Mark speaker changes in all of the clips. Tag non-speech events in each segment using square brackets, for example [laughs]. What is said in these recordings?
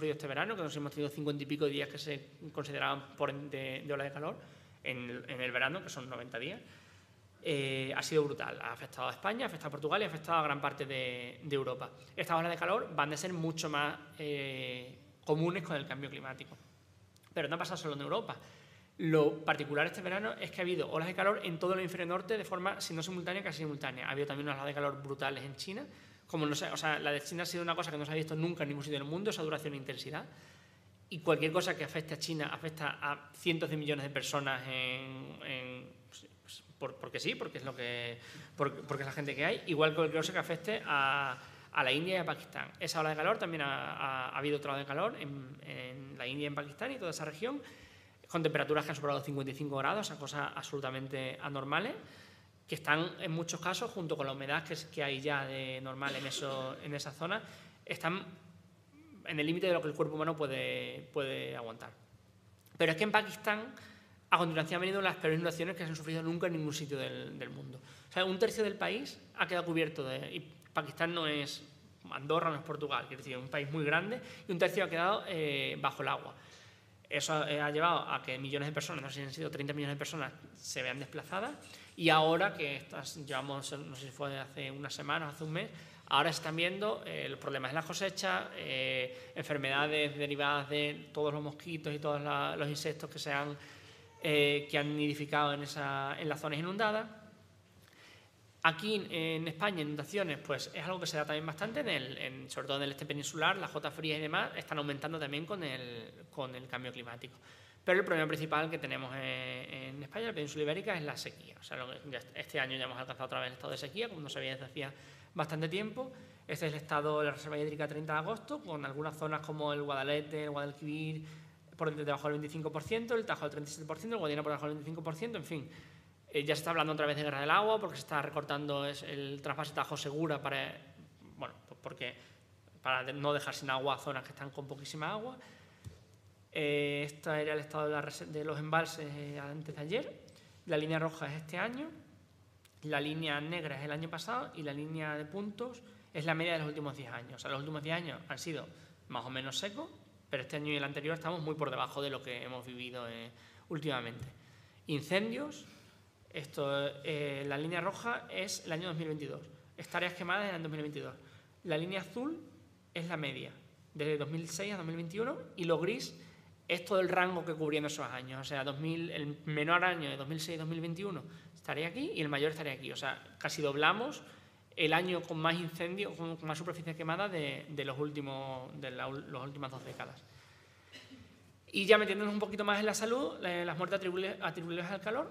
Speaker 1: sufrido este verano, que nos hemos tenido cincuenta y pico días que se consideraban por de, de ola de calor en, el verano, que son 90 días, eh, ha sido brutal. Ha afectado a España, ha afectado a Portugal y ha afectado a gran parte de, Europa. Estas olas de calor van a ser mucho más eh, comunes con el cambio climático. Pero no ha pasado solo en Europa. Lo particular este verano es que ha habido olas de calor en todo el hemisferio norte de forma, si no simultánea, casi simultánea. Ha habido también unas olas de calor brutales en China. Como no o sea, la de China ha sido una cosa que no se ha visto nunca en ningún sitio del mundo, esa duración e intensidad. Y cualquier cosa que afecte a China afecta a cientos de millones de personas en, pues, porque sí, porque es lo que porque, es la gente que hay, igual que cualquier cosa que afecte a, a la India y a Pakistán. Esa ola de calor también ha, habido otra ola de calor en, en, la India y en Pakistán y toda esa región con temperaturas que han superado 55 grados, o sea, cosas absolutamente anormales, que están en muchos casos, junto con la humedad que, que hay ya de normal en, eso, en esa zona, están en el límite de lo que el cuerpo humano puede, puede aguantar. Pero es que en Pakistán, a continuación han venido las peores inundaciones que se han sufrido nunca en ningún sitio del, mundo. O sea, un tercio del país ha quedado cubierto de... Y Pakistán no es Andorra, no es Portugal, quiero decir, es un país muy grande y un tercio ha quedado eh, bajo el agua. Eso ha llevado a que millones de personas, no sé si han sido 30 millones de personas, se vean desplazadas y ahora que estas, llevamos, no sé si fue hace una semana o hace un mes, ahora están viendo eh, los problemas en la cosecha, eh, enfermedades derivadas de todos los mosquitos y todos los insectos que, se han, eh, que han nidificado en, esa, en las zonas inundadas Aquí en España, inundaciones, pues es algo que se da también bastante, en el, sobre todo en el este peninsular, las jotas frías y demás están aumentando también con el, con el cambio climático. Pero el problema principal que tenemos en, España, en la península ibérica, es la sequía. O sea, este año ya hemos alcanzado otra vez el estado de sequía, como no se veía desde hacía bastante tiempo. Este es el estado de la Reserva Hídrica 30 de agosto, con algunas zonas como el Guadalete, el Guadalquivir, por debajo del 25%, el Tajo del 37%, el Guadiana por debajo del 25%, en fin eh, ya se está hablando otra vez de guerra del agua porque se está recortando el trasvase Tajo Segura para, bueno, porque, para no dejar sin agua zonas que están con poquísima agua. Eh, este era el estado de, los embalses eh, antes de ayer. La línea roja es este año, la línea negra es el año pasado y la línea de puntos es la media de los últimos 10 años. O sea, los últimos 10 años han sido más o menos secos, pero este año y el anterior estamos muy por debajo de lo que hemos vivido últimamente. Incendios, esto, eh, la línea roja es el año 2022. Tareas quemadas en el 2022. La línea azul es la media, desde 2006 a 2021, y lo gris es todo el rango que cubriendo esos años. O sea, 2000, el menor año de 2006 2021 estaría aquí y el mayor estaría aquí. O sea, casi doblamos el año con más incendios, con más superficie quemada de, los últimos, de las últimas dos décadas. Y ya metiéndonos un poquito más en la salud, las muertes atribuibles al calor,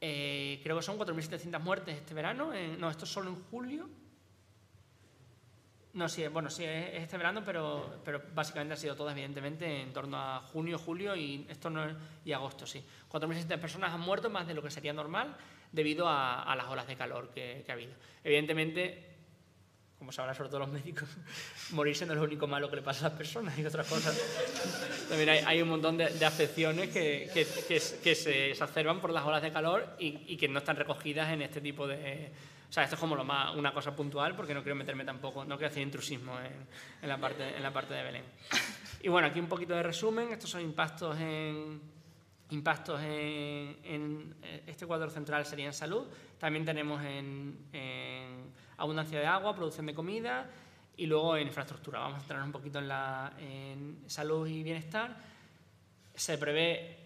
Speaker 1: eh, creo que son 4.700 muertes este verano. no, esto es solo en julio. No, sí, bueno, sí, es este verano, pero, pero básicamente ha sido todo, evidentemente, en torno a junio, julio y, esto no y agosto, sí. 4.600 personas han muerto, más de lo que sería normal, debido a, las olas de calor que, ha habido. Evidentemente, como sabrán sobre todo los médicos, [laughs] morirse no es lo único malo que le pasa a las personas y otras cosas. También hay, un montón de, afecciones que, que, se exacerban por las olas de calor y, que no están recogidas en este tipo de... Sea, esto es como una cosa puntual porque no quiero meterme tampoco, no quiero hacer intrusismo en, en, la, parte, en de Belén. Y bueno, aquí un poquito de resumen. Estos son impactos en, impactos en, este cuadro central sería en salud. También tenemos en abundancia de agua, producción de comida y luego en infraestructura. Vamos a entrar un poquito en, la, salud y bienestar. Se prevé,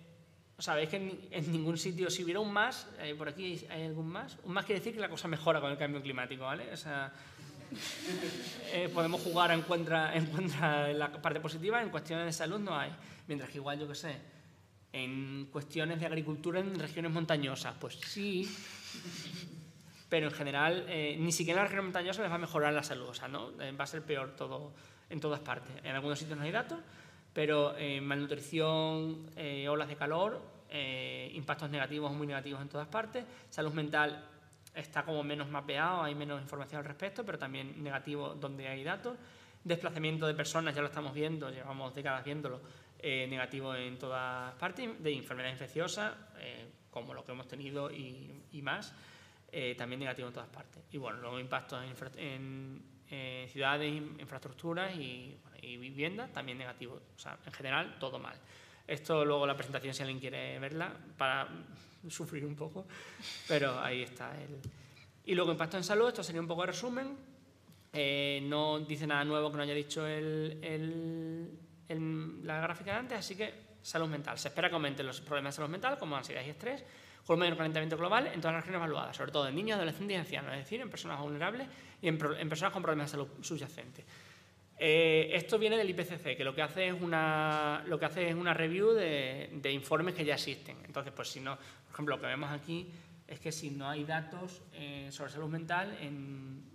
Speaker 1: sabéis que en, ningún sitio, si hubiera un más, eh, por aquí hay algún más, un más quiere decir que la cosa mejora con el cambio climático, ¿vale? O sea, eh, podemos jugar en en contra de la parte positiva, en cuestiones de salud no hay. Mientras que igual, yo que sé, en cuestiones de agricultura en regiones montañosas, pues sí, pero en general eh, ni siquiera en la región montañosa les va a mejorar la salud, o sea, ¿no? Eh, va a ser peor todo en todas partes. En algunos sitios no hay datos, pero eh, malnutrición, olas de calor, impactos negativos muy negativos en todas partes, salud mental está como menos mapeado, hay menos información al respecto, pero también negativo donde hay datos. Desplazamiento de personas, ya lo estamos viendo, llevamos décadas viéndolo, negativo en todas partes, de enfermedades infecciosas, como lo que hemos tenido y, más. Eh, también negativo en todas partes. Y bueno, luego impactos en, ciudades, infraestructuras y, Y vivienda también negativo. O sea, en general, todo mal. Esto luego la presentación, si alguien quiere verla, para [laughs] sufrir un poco, pero ahí está. El... Y luego impacto en salud, esto sería un poco de resumen. Eh, no dice nada nuevo que no haya dicho el, la gráfica de antes, así que salud mental. Se espera que aumenten los problemas de salud mental, como ansiedad y estrés, con un mayor calentamiento global en todas las regiones evaluadas, sobre todo en niños, adolescentes y ancianos, es decir, en personas vulnerables y en, personas con problemas de salud subyacentes. Eh, esto viene del IPCC, que lo que hace es una, lo que hace es una review de, de, informes que ya existen. Entonces, pues si no, por ejemplo, lo que vemos aquí es que si no hay datos eh, sobre salud mental en,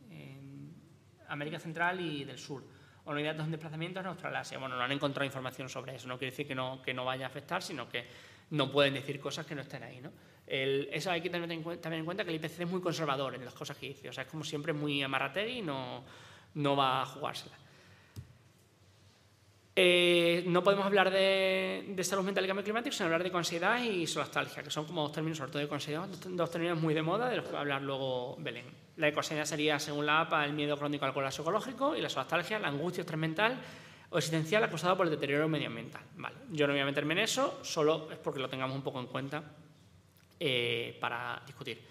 Speaker 1: América Central y del Sur, o no hay datos en desplazamientos en Australasia, bueno, no han encontrado información sobre eso, no quiere decir que no, que no vaya a afectar, sino que no pueden decir cosas que no estén ahí, ¿no? eso hay que tener también en cuenta que el IPCC es muy conservador en las cosas que dice, o sea, es como siempre muy amarrategui y no, no va a jugársela. Eh, no podemos hablar de, salud mental y cambio climático sin hablar de ansiedad y solastalgia, que son como dos términos, sobre todo de ecoansiedad, dos términos muy de moda de los que va a hablar luego Belén. La ecoansiedad sería, según la APA, el miedo crónico al colapso ecológico y la solastalgia, la angustia estrés mental o existencial acusado por el deterioro medioambiental. Vale. Yo no voy a meterme en eso, solo es porque lo tengamos un poco en cuenta eh, para discutir.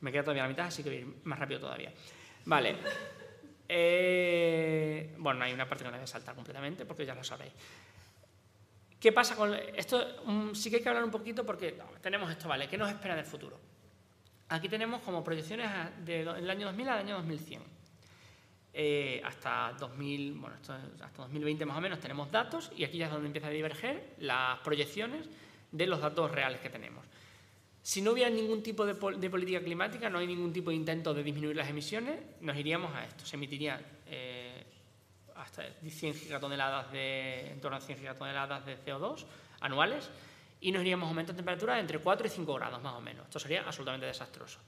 Speaker 1: Me queda todavía la mitad, así que voy a ir más rápido todavía. Vale. Eh, bueno, hay una parte que no voy a saltar completamente porque ya lo sabéis. ¿Qué pasa con esto? Mm, sí que hay que hablar un poquito porque tenemos esto, ¿vale? ¿Qué nos espera en el futuro? Aquí tenemos como proyecciones del año 2000 al año 2100. Eh, hasta 2000, bueno, hasta 2020 más o menos tenemos datos y aquí ya es donde empieza a diverger las proyecciones de los datos reales que tenemos. Si no hubiera ningún tipo de, política climática, no hay ningún tipo de intento de disminuir las emisiones, nos iríamos a esto. Se emitirían eh, hasta 100 gigatoneladas de, en torno a 100 gigatoneladas de CO2 anuales y nos iríamos a aumentar de temperatura entre 4 y 5 grados más o menos. Esto sería absolutamente desastroso.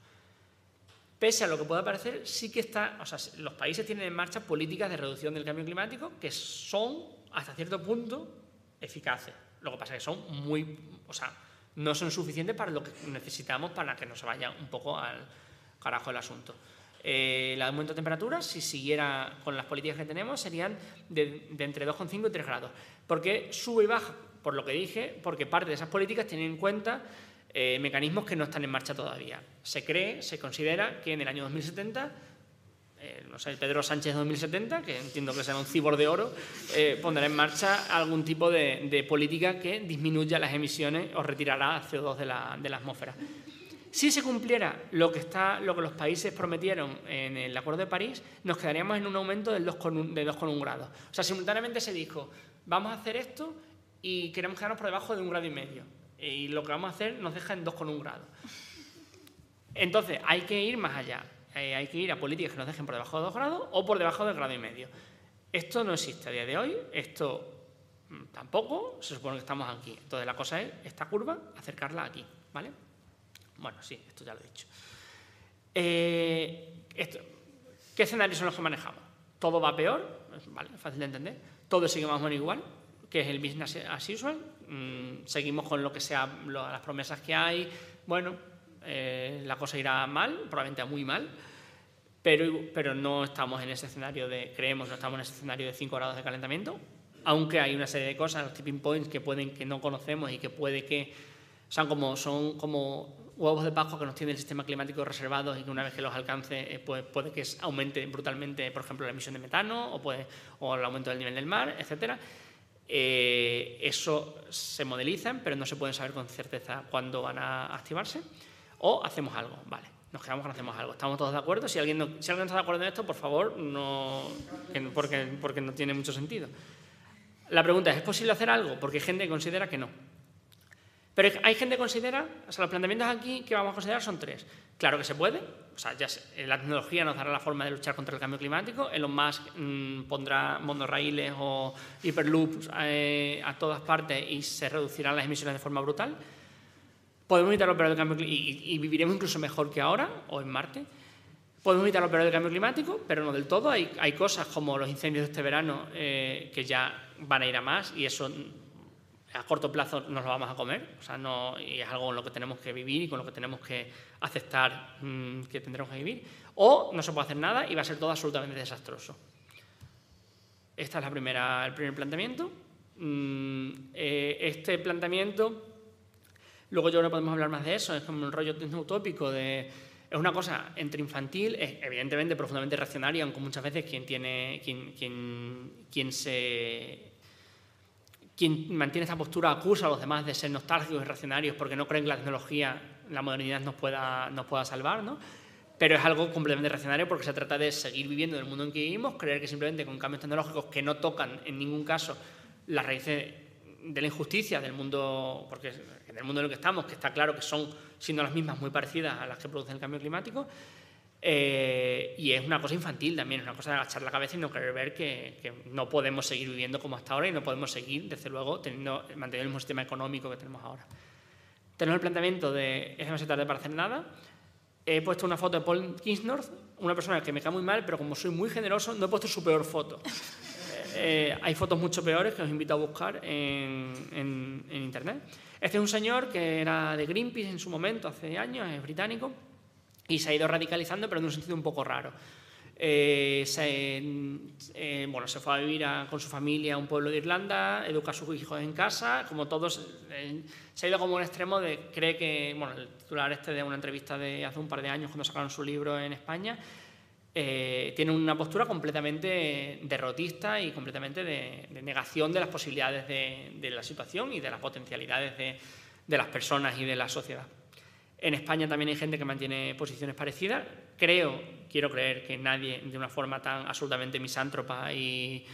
Speaker 1: Pese a lo que pueda parecer, sí que está, o sea, los países tienen en marcha políticas de reducción del cambio climático que son, hasta cierto punto, eficaces. Lo que pasa es que son muy, o sea, no son suficientes para lo que necesitamos para que no se vaya un poco al carajo el asunto. Eh, el aumento de temperatura, si siguiera con las políticas que tenemos, serían de, entre 2,5 y 3 grados. ¿Por qué sube y baja? Por lo que dije, porque parte de esas políticas tienen en cuenta eh, mecanismos que no están en marcha todavía. Se cree, se considera que en el año 2070 eh, no sé, Pedro Sánchez 2070, que entiendo que será un cibor de oro, eh, pondrá en marcha algún tipo de, política que disminuya las emisiones o retirará CO2 de la, atmósfera. Si se cumpliera lo que, está, lo que los países prometieron en el Acuerdo de París, nos quedaríamos en un aumento del 2,1 de 2,1 grados. O sea, simultáneamente se dijo, vamos a hacer esto y queremos quedarnos por debajo de un grado y medio. Y lo que vamos a hacer nos deja en 2,1 grados. Entonces, hay que ir más allá. Eh, hay que ir a políticas que nos dejen por debajo de 2 grados o por debajo del grado y medio. Esto no existe a día de hoy, esto mm, tampoco, se supone que estamos aquí. Entonces la cosa es, esta curva, acercarla aquí, ¿vale? Bueno, sí, esto ya lo he dicho. Eh, ¿Qué escenarios son los que manejamos? Todo va peor, ¿vale? Fácil de entender. Todo sigue más o menos igual, que es el business as usual. Mm, seguimos con lo que sea, las promesas que hay. Bueno, eh, la cosa irá mal, probablemente muy mal, pero, pero no estamos en ese escenario de, creemos, no estamos en ese escenario de 5 grados de calentamiento, aunque hay una serie de cosas, los tipping points que pueden que no conocemos y que puede que son como, son como huevos de Pascua que nos tiene el sistema climático reservados y que una vez que los alcance eh, pues, puede que aumente brutalmente, por ejemplo, la emisión de metano o, puede, o el aumento del nivel del mar, etcétera. Eh, eso se modelizan, pero no se pueden saber con certeza cuándo van a activarse o hacemos algo, vale. Nos quedamos con hacemos algo. ¿Estamos todos de acuerdo? Si alguien no, está de acuerdo en esto, por favor, no, porque, no tiene mucho sentido. La pregunta es, ¿es posible hacer algo? Porque hay gente que considera que no. Pero hay gente que considera, o sea, los planteamientos aquí que vamos a considerar son tres. Claro que se puede, o sea, ya la tecnología nos dará la forma de luchar contra el cambio climático, Elon Musk mmm, pondrá monorraíles o hiperloops eh, a todas partes y se reducirán las emisiones de forma brutal. Podemos evitar los peores del cambio y, y, viviremos incluso mejor que ahora o en Marte. Podemos evitar los peores del cambio climático, pero no del todo. Hay, cosas como los incendios de este verano eh, que ya van a ir a más y eso a corto plazo nos lo vamos a comer. O sea, no, y es algo con lo que tenemos que vivir y con lo que tenemos que aceptar mmm, que tendremos que vivir. O no se puede hacer nada y va a ser todo absolutamente desastroso. Esta es la primera, el primer planteamiento. Mm, eh, este planteamiento, luego yo no podemos hablar más de eso, es como un rollo utópico de es una cosa entre infantil, es evidentemente profundamente reaccionaria, aunque muchas veces quien tiene quien, quien, quien se quien mantiene esta postura acusa a los demás de ser nostálgicos y reaccionarios porque no creen que la tecnología, la modernidad nos pueda, nos pueda salvar, ¿no? Pero es algo completamente reaccionario porque se trata de seguir viviendo en el mundo en que vivimos, creer que simplemente con cambios tecnológicos que no tocan en ningún caso las raíces de la injusticia del mundo, porque en el mundo en el que estamos, que está claro que son, siendo las mismas, muy parecidas a las que producen el cambio climático, eh, y es una cosa infantil también, es una cosa de agachar la cabeza y no querer ver que, no podemos seguir viviendo como hasta ahora y no podemos seguir, desde luego, teniendo, manteniendo el mismo sistema económico que tenemos ahora. Tenemos el planteamiento de es demasiado tarde para hacer nada. He puesto una foto de Paul Kingsnorth, una persona que me cae muy mal, pero como soy muy generoso, no he puesto su peor foto. Eh, hay fotos mucho peores que os invito a buscar en, en, en, Internet. Este es un señor que era de Greenpeace en su momento, hace años, es británico, y se ha ido radicalizando, pero en un sentido un poco raro. Eh, se, eh, bueno, se fue a vivir con su familia a un pueblo de Irlanda, educa a sus hijos en casa, como todos, eh, se ha ido como un extremo de, cree que, bueno, el titular este de una entrevista de hace un par de años cuando sacaron su libro en España, tiene una postura completamente derrotista y completamente de, negación de las posibilidades de, de, la situación y de las potencialidades de, de las personas y de la sociedad. En España también hay gente que mantiene posiciones parecidas. Creo, quiero creer que nadie de una forma tan absolutamente misántropa y,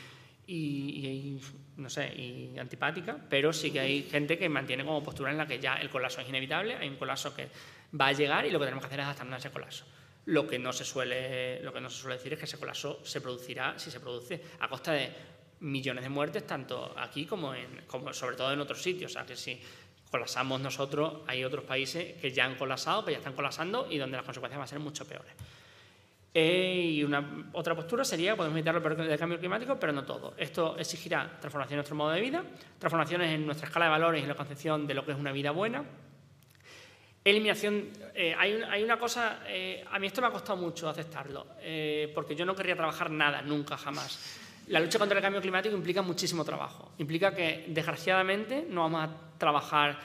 Speaker 1: no sé, y antipática, pero sí que hay gente que mantiene como postura en la que ya el colapso es inevitable, hay un colapso que va a llegar y lo que tenemos que hacer es adaptarnos a ese colapso. Lo que no se suele, lo que no se suele decir es que ese colapso se producirá si se produce a costa de millones de muertes, tanto aquí como, en, como sobre todo en otros sitios. O sea, que si colapsamos nosotros, hay otros países que ya han colapsado, que ya están colapsando y donde las consecuencias van a ser mucho peores. Eh, y una otra postura sería, podemos evitar el cambio climático, pero no todo. Esto exigirá transformación en nuestro modo de vida, transformaciones en nuestra escala de valores y en la concepción de lo que es una vida buena. Eliminación, eh, hay, una cosa, eh, a mí esto me ha costado mucho aceptarlo, porque yo no querría trabajar nada, nunca, jamás. La lucha contra el cambio climático implica muchísimo trabajo. Implica que, desgraciadamente, no vamos a trabajar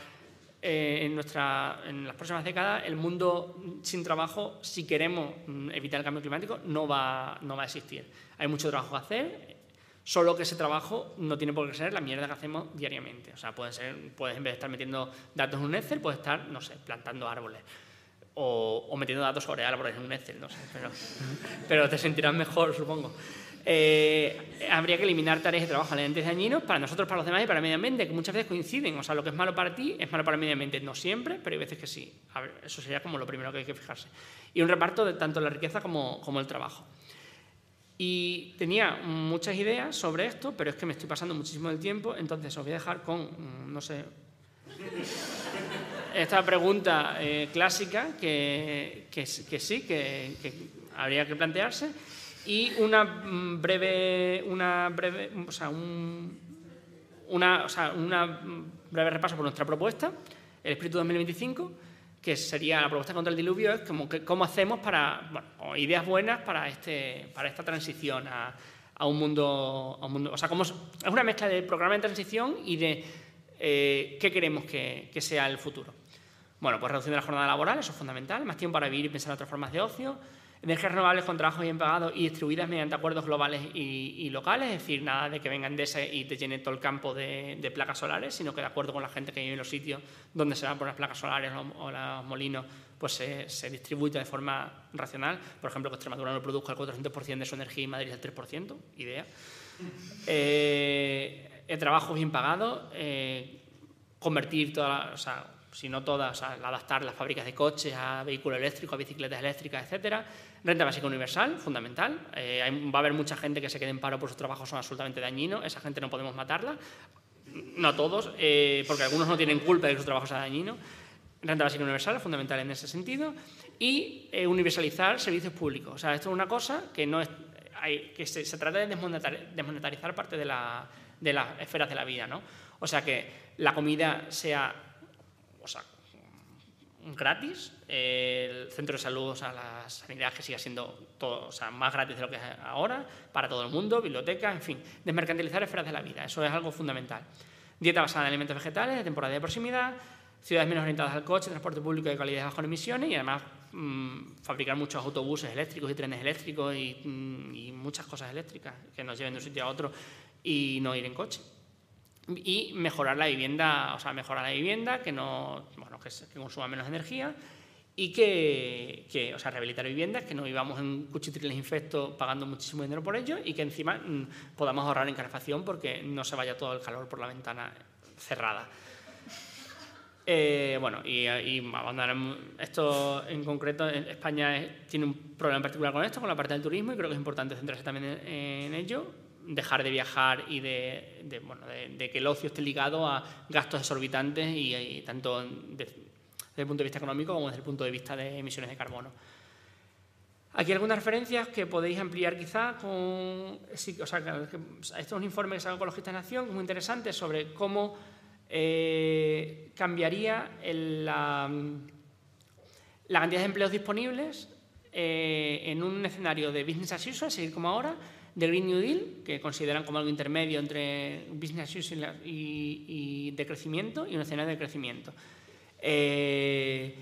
Speaker 1: eh, en, nuestra, en las próximas décadas. El mundo sin trabajo, si queremos mm, evitar el cambio climático, no va, no va a existir. Hay mucho trabajo que hacer, solo que ese trabajo no tiene por qué ser la mierda que hacemos diariamente. O sea, puede ser, puedes en vez de estar metiendo datos en un Excel, puedes estar, no sé, plantando árboles. O, metiendo datos sobre árboles en un Excel, no sé, [laughs] pero, te sentirás mejor, supongo. Eh, habría que eliminar tareas de trabajo alerentes dañinos para nosotros, para los demás y para el medio ambiente, que muchas veces coinciden. O sea, lo que es malo para ti es malo para el medio ambiente. No siempre, pero hay veces que sí. eso sería como lo primero que hay que fijarse. Y un reparto de tanto la riqueza como, como el trabajo. Y tenía muchas ideas sobre esto, pero es que me estoy pasando muchísimo el tiempo, entonces os voy a dejar con, mm, no sé, esta pregunta eh, clásica que, que, sí, que, que habría que plantearse y una mm, breve, una breve, o sea, un, una, o sea, una breve repaso por nuestra propuesta, el Espíritu 2025, que sería la propuesta contra el diluvio, es como que, cómo hacemos para, bueno, ideas buenas para, este, para esta transición a, a, un mundo, a un mundo, o sea, como es, una mezcla de programa de transición y de eh, qué queremos que, que sea el futuro. Bueno, pues reducción de la jornada laboral, eso es fundamental, más tiempo para vivir y pensar en otras formas de ocio, energías renovables con trabajo bien pagado y distribuidas mediante acuerdos globales y, locales, es decir, nada de que vengan de ese y te llenen todo el campo de, placas solares, sino que de acuerdo con la gente que vive en los sitios donde se van por las placas solares o, los molinos, pues se, se, distribuye de forma racional. Por ejemplo, que Extremadura no produzca el 400% de su energía y Madrid el 3%, idea. Eh, el trabajo bien pagado, eh, convertir toda sea, si no todas, adaptar las fábricas de coches a vehículos eléctricos, a bicicletas eléctricas, etcétera. Renta básica universal, fundamental. Eh, va a haber mucha gente que se quede en paro por sus trabajos, son absolutamente dañinos. Esa gente no podemos matarla. No todos, eh, porque algunos no tienen culpa de que su trabajo sea dañino. Renta básica universal, fundamental en ese sentido. Y eh, universalizar servicios públicos. O sea, esto es una cosa que, no es, hay, que se, trata de desmonetarizar parte de, la, de las esferas de la vida. ¿no? O sea, que la comida sea gratis, el centro de salud, o sea, la sanidad que siga siendo todo, más gratis de lo que es ahora, para todo el mundo, biblioteca, en fin, desmercantilizar esferas de la vida, eso es algo fundamental. Dieta basada en alimentos vegetales, de temporada de proximidad, ciudades menos orientadas al coche, transporte público de calidad bajo emisiones y además mm, fabricar muchos autobuses eléctricos y trenes eléctricos mm, y muchas cosas eléctricas que nos lleven de un sitio a otro y no ir en coche y mejorar la vivienda, o sea, mejorar la vivienda, que no, bueno, que, consuma menos energía y que, que, o sea, rehabilitar viviendas, que no vivamos en cuchitriles infectos pagando muchísimo dinero por ello y que encima mm, podamos ahorrar en calefacción porque no se vaya todo el calor por la ventana cerrada. [laughs] Eh, bueno, y, y esto en concreto, España tiene un problema en particular con esto, con la parte del turismo, y creo que es importante centrarse también en ello dejar de viajar y de, bueno, de, que el ocio esté ligado a gastos exorbitantes y, tanto desde el punto de vista económico como desde el punto de vista de emisiones de carbono. Aquí algunas referencias que podéis ampliar quizá con... Sí, o sea, esto es un informe que Ecologistas en Acción, muy interesante, sobre cómo eh, cambiaría la, la, cantidad de empleos disponibles eh, en un escenario de business as usual, seguir como ahora, de Green New Deal, que consideran como algo intermedio entre business usual y, de crecimiento, y un escenario de crecimiento. Eh,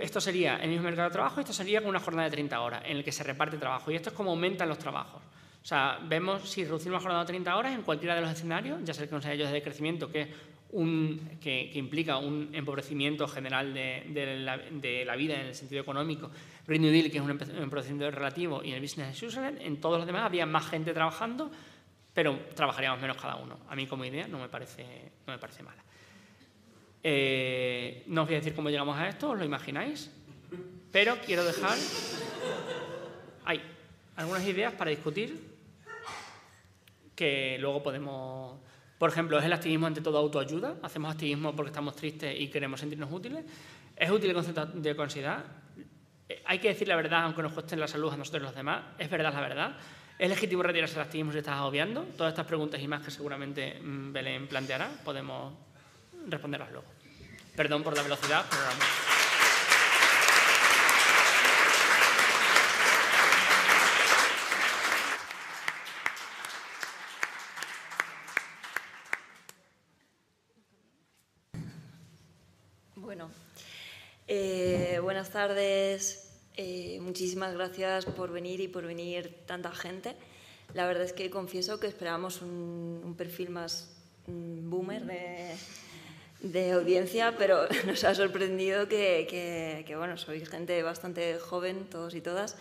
Speaker 1: esto sería el mismo mercado de trabajo, esto sería con una jornada de 30 horas, en el que se reparte trabajo, y esto es como aumentan los trabajos. O sea, vemos si reducimos la jornada de 30 horas en cualquiera de los escenarios, ya sea el que nos haya de crecimiento, que, un, que, implica un empobrecimiento general de, la, de, la, vida en el sentido económico, Green New Deal, que es un empobrecimiento relativo, y el Business as usual, en todos los demás habría más gente trabajando, pero trabajaríamos menos cada uno. A mí como idea no me parece, no me parece mala. Eh, no os voy a decir cómo llegamos a esto, os lo imagináis, pero quiero dejar hay algunas ideas para discutir que luego podemos... Por ejemplo, ¿es el activismo ante todo autoayuda? ¿Hacemos activismo porque estamos tristes y queremos sentirnos útiles? ¿Es útil el concepto de considerar? Eh, hay que decir la verdad aunque nos cueste la salud a nosotros y los demás. ¿Es verdad la verdad? ¿Es legítimo retirarse del activismo si estás obviando? Todas estas preguntas y más que seguramente mm, Belén planteará, podemos responderlas luego. Perdón por la velocidad, pero...
Speaker 2: buenas tardes. Eh, muchísimas gracias por venir y por venir tanta gente. La verdad es que confieso que esperábamos un, perfil más mm, boomer de, audiencia, pero [laughs] nos ha sorprendido que, bueno, sois gente bastante joven, todos y todas.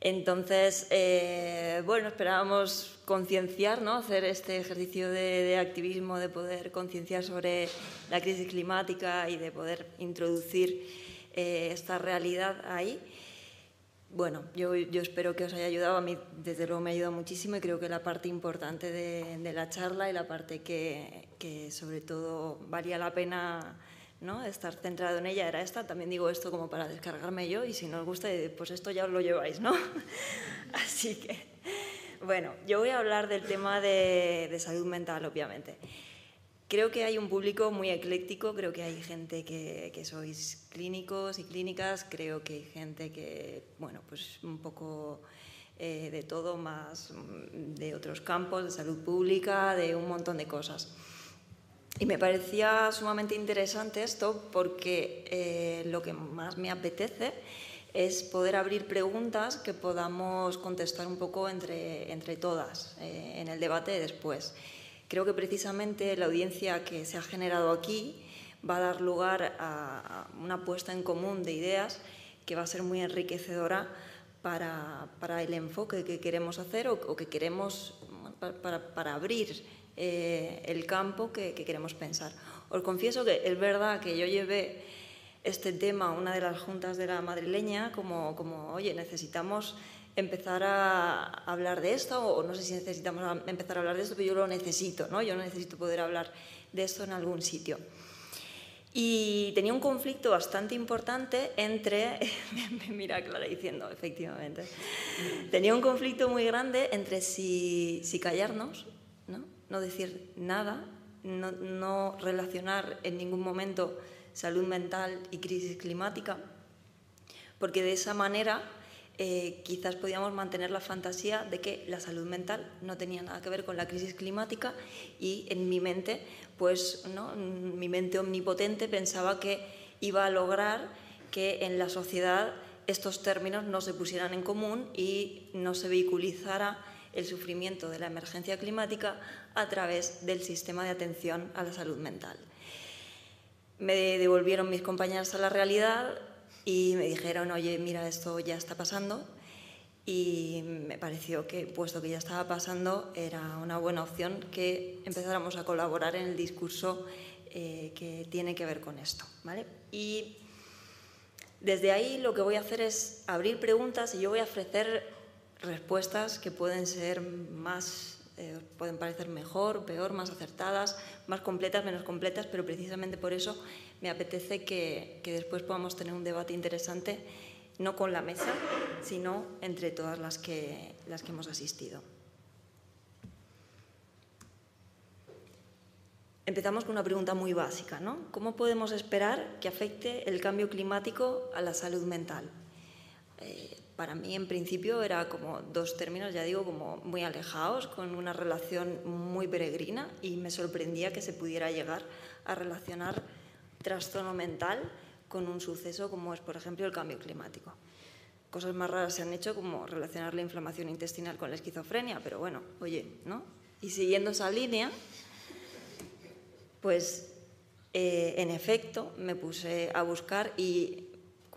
Speaker 2: Entonces, eh, bueno, esperábamos concienciar, ¿no? hacer este ejercicio de, de activismo, de poder concienciar sobre la crisis climática y de poder introducir eh, esta realidad ahí. Bueno, yo, yo, espero que os haya ayudado. A mí, desde luego, me ha ayudado muchísimo y creo que la parte importante de, de la charla y la parte que, que, sobre todo, valía la pena ¿no? estar centrado en ella era esta. También digo esto como para descargarme yo y si no os gusta, pues esto ya os lo lleváis, ¿no? [laughs] Así que, bueno, yo voy a hablar del tema de, de salud mental, obviamente. Creo que hay un público muy ecléctico, creo que hay gente que, que, sois clínicos y clínicas, creo que hay gente que, bueno, pues un poco eh, de todo, más mm, de otros campos, de salud pública, de un montón de cosas. Y me parecía sumamente interesante esto porque eh, lo que más me apetece es poder abrir preguntas que podamos contestar un poco entre, entre todas eh, en el debate después. Creo que precisamente la audiencia que se ha generado aquí va a dar lugar a una puesta en común de ideas que va a ser muy enriquecedora para, para el enfoque que queremos hacer o, que queremos para, para abrir eh, el campo que, que, queremos pensar. Os confieso que es verdad que yo llevé este tema a una de las juntas de la madrileña como, como oye, necesitamos empezar a hablar de esto, o no sé si necesitamos empezar a hablar de esto, pero yo lo necesito, ¿no? Yo necesito poder hablar de esto en algún sitio. Y tenía un conflicto bastante importante entre, [laughs] mira Clara diciendo, efectivamente, tenía un conflicto muy grande entre si, si callarnos, ¿no? decir nada, no, no relacionar en ningún momento salud mental y crisis climática, porque de esa manera eh, quizás podíamos mantener la fantasía de que la salud mental no tenía nada que ver con la crisis climática y en mi mente, pues ¿no? mi mente omnipotente pensaba que iba a lograr que en la sociedad estos términos no se pusieran en común y no se vehiculizara el sufrimiento de la emergencia climática a través del sistema de atención a la salud mental. Me devolvieron mis compañeras a la realidad y me dijeron, oye, mira, esto ya está pasando. Y me pareció que, puesto que ya estaba pasando, era una buena opción que empezáramos a colaborar en el discurso eh, que tiene que ver con esto. ¿vale? Y desde ahí lo que voy a hacer es abrir preguntas y yo voy a ofrecer respuestas que pueden ser más eh, pueden parecer mejor, peor, más acertadas, más completas, menos completas, pero precisamente por eso me apetece que, después podamos tener un debate interesante, no con la mesa, sino entre todas las que, las que hemos asistido. Empezamos con una pregunta muy básica, ¿no? ¿Cómo podemos esperar que afecte el cambio climático a la salud mental? Eh, para mí en principio era como dos términos, ya digo, como muy alejados, con una relación muy peregrina y me sorprendía que se pudiera llegar a relacionar trastorno mental con un suceso como es, por ejemplo, el cambio climático. Cosas más raras se han hecho como relacionar la inflamación intestinal con la esquizofrenia, pero bueno, oye, ¿no? Y siguiendo esa línea, pues eh, en efecto me puse a buscar y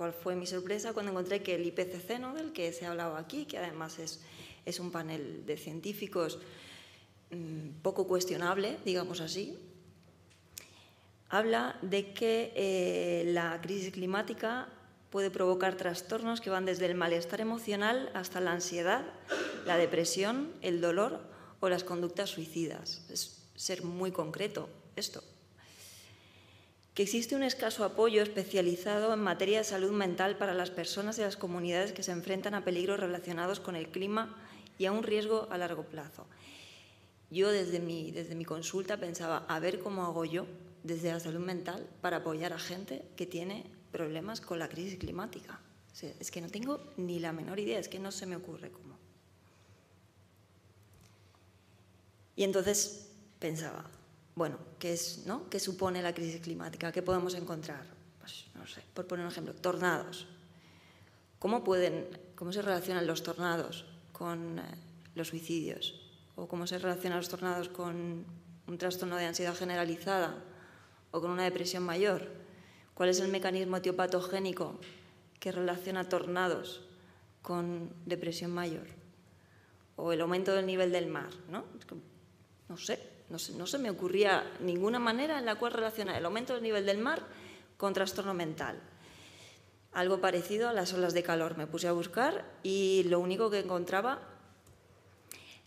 Speaker 2: cuál fue mi sorpresa cuando encontré que el IPCC, ¿no? del que se ha hablado aquí, que además es, es un panel de científicos mm, poco cuestionable, digamos así, habla de que eh, la crisis climática puede provocar trastornos que van desde el malestar emocional hasta la ansiedad, la depresión, el dolor o las conductas suicidas. Es ser muy concreto esto existe un escaso apoyo especializado en materia de salud mental para las personas y las comunidades que se enfrentan a peligros relacionados con el clima y a un riesgo a largo plazo. Yo desde mi, desde mi consulta pensaba, a ver cómo hago yo desde la salud mental para apoyar a gente que tiene problemas con la crisis climática. es que no tengo ni la menor idea, es que no se me ocurre cómo. Y entonces pensaba, bueno, ¿qué, es, ¿no? ¿qué supone la crisis climática? ¿Qué podemos encontrar? Pues, no sé, por poner un ejemplo, tornados. ¿Cómo, pueden, cómo se relacionan los tornados con eh, los suicidios? ¿O cómo se relacionan los tornados con un trastorno de ansiedad generalizada o con una depresión mayor? ¿Cuál es el mecanismo etiopatogénico que relaciona tornados con depresión mayor? O el aumento del nivel del mar, ¿no? No sé, no se, me ocurría ninguna manera en la cual relacionar el aumento del nivel del mar con trastorno mental. Algo parecido a las olas de calor. Me puse a buscar y lo único que encontraba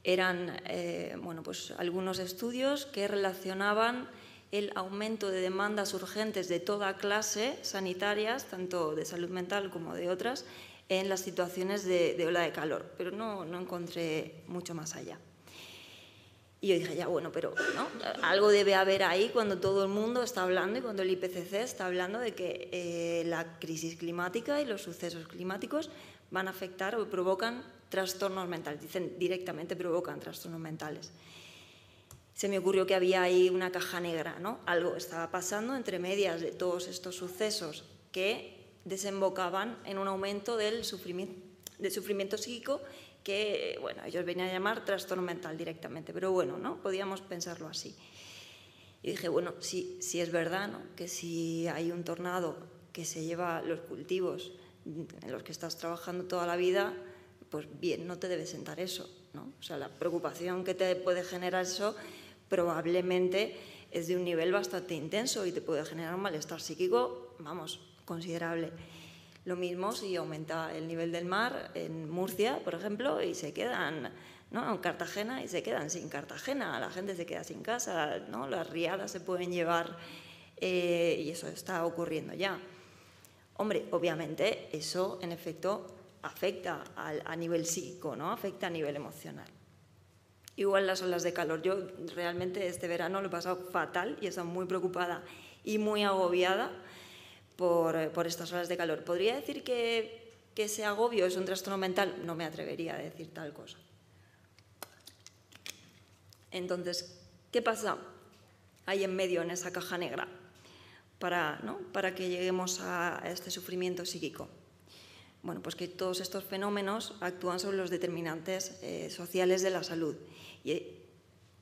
Speaker 2: eran eh, bueno, pues algunos estudios que relacionaban el aumento de demandas urgentes de toda clase sanitarias, tanto de salud mental como de otras, en las situaciones de, ola de calor, pero no, no encontré mucho más allá. Y yo dije, ya bueno, pero ¿no? algo debe haber ahí cuando todo el mundo está hablando y cuando el IPCC está hablando de que eh, la crisis climática y los sucesos climáticos van a afectar o provocan trastornos mentales. Dicen directamente provocan trastornos mentales. Se me ocurrió que había ahí una caja negra, ¿no? Algo estaba pasando entre medias de todos estos sucesos que desembocaban en un aumento del sufrimiento, del sufrimiento psíquico que bueno, ellos venían a llamar trastorno mental directamente, pero bueno, ¿no? Podíamos pensarlo así. Y dije, bueno, si, si es verdad, ¿no? Que si hay un tornado que se lleva los cultivos en los que estás trabajando toda la vida, pues bien, no te debe sentar eso, ¿no? O sea, la preocupación que te puede generar eso probablemente es de un nivel bastante intenso y te puede generar un malestar psíquico, vamos, considerable. Lo mismo si aumenta el nivel del mar en Murcia, por ejemplo, y se quedan, ¿no? En Cartagena y se quedan sin Cartagena, la gente se queda sin casa, ¿no? Las riadas se pueden llevar eh, y eso está ocurriendo ya. Hombre, obviamente eso en efecto afecta a nivel psíquico, ¿no? Afecta a nivel emocional. Igual las olas de calor. Yo realmente este verano lo he pasado fatal y he muy preocupada y muy agobiada por, estas horas de calor. ¿Podría decir que, ese agobio es un trastorno mental? No me atrevería a decir tal cosa. Entonces, ¿qué pasa ahí en medio, en esa caja negra, para, para que lleguemos a este sufrimiento psíquico? Bueno, pues que todos estos fenómenos actúan sobre los determinantes eh, sociales de la salud. Y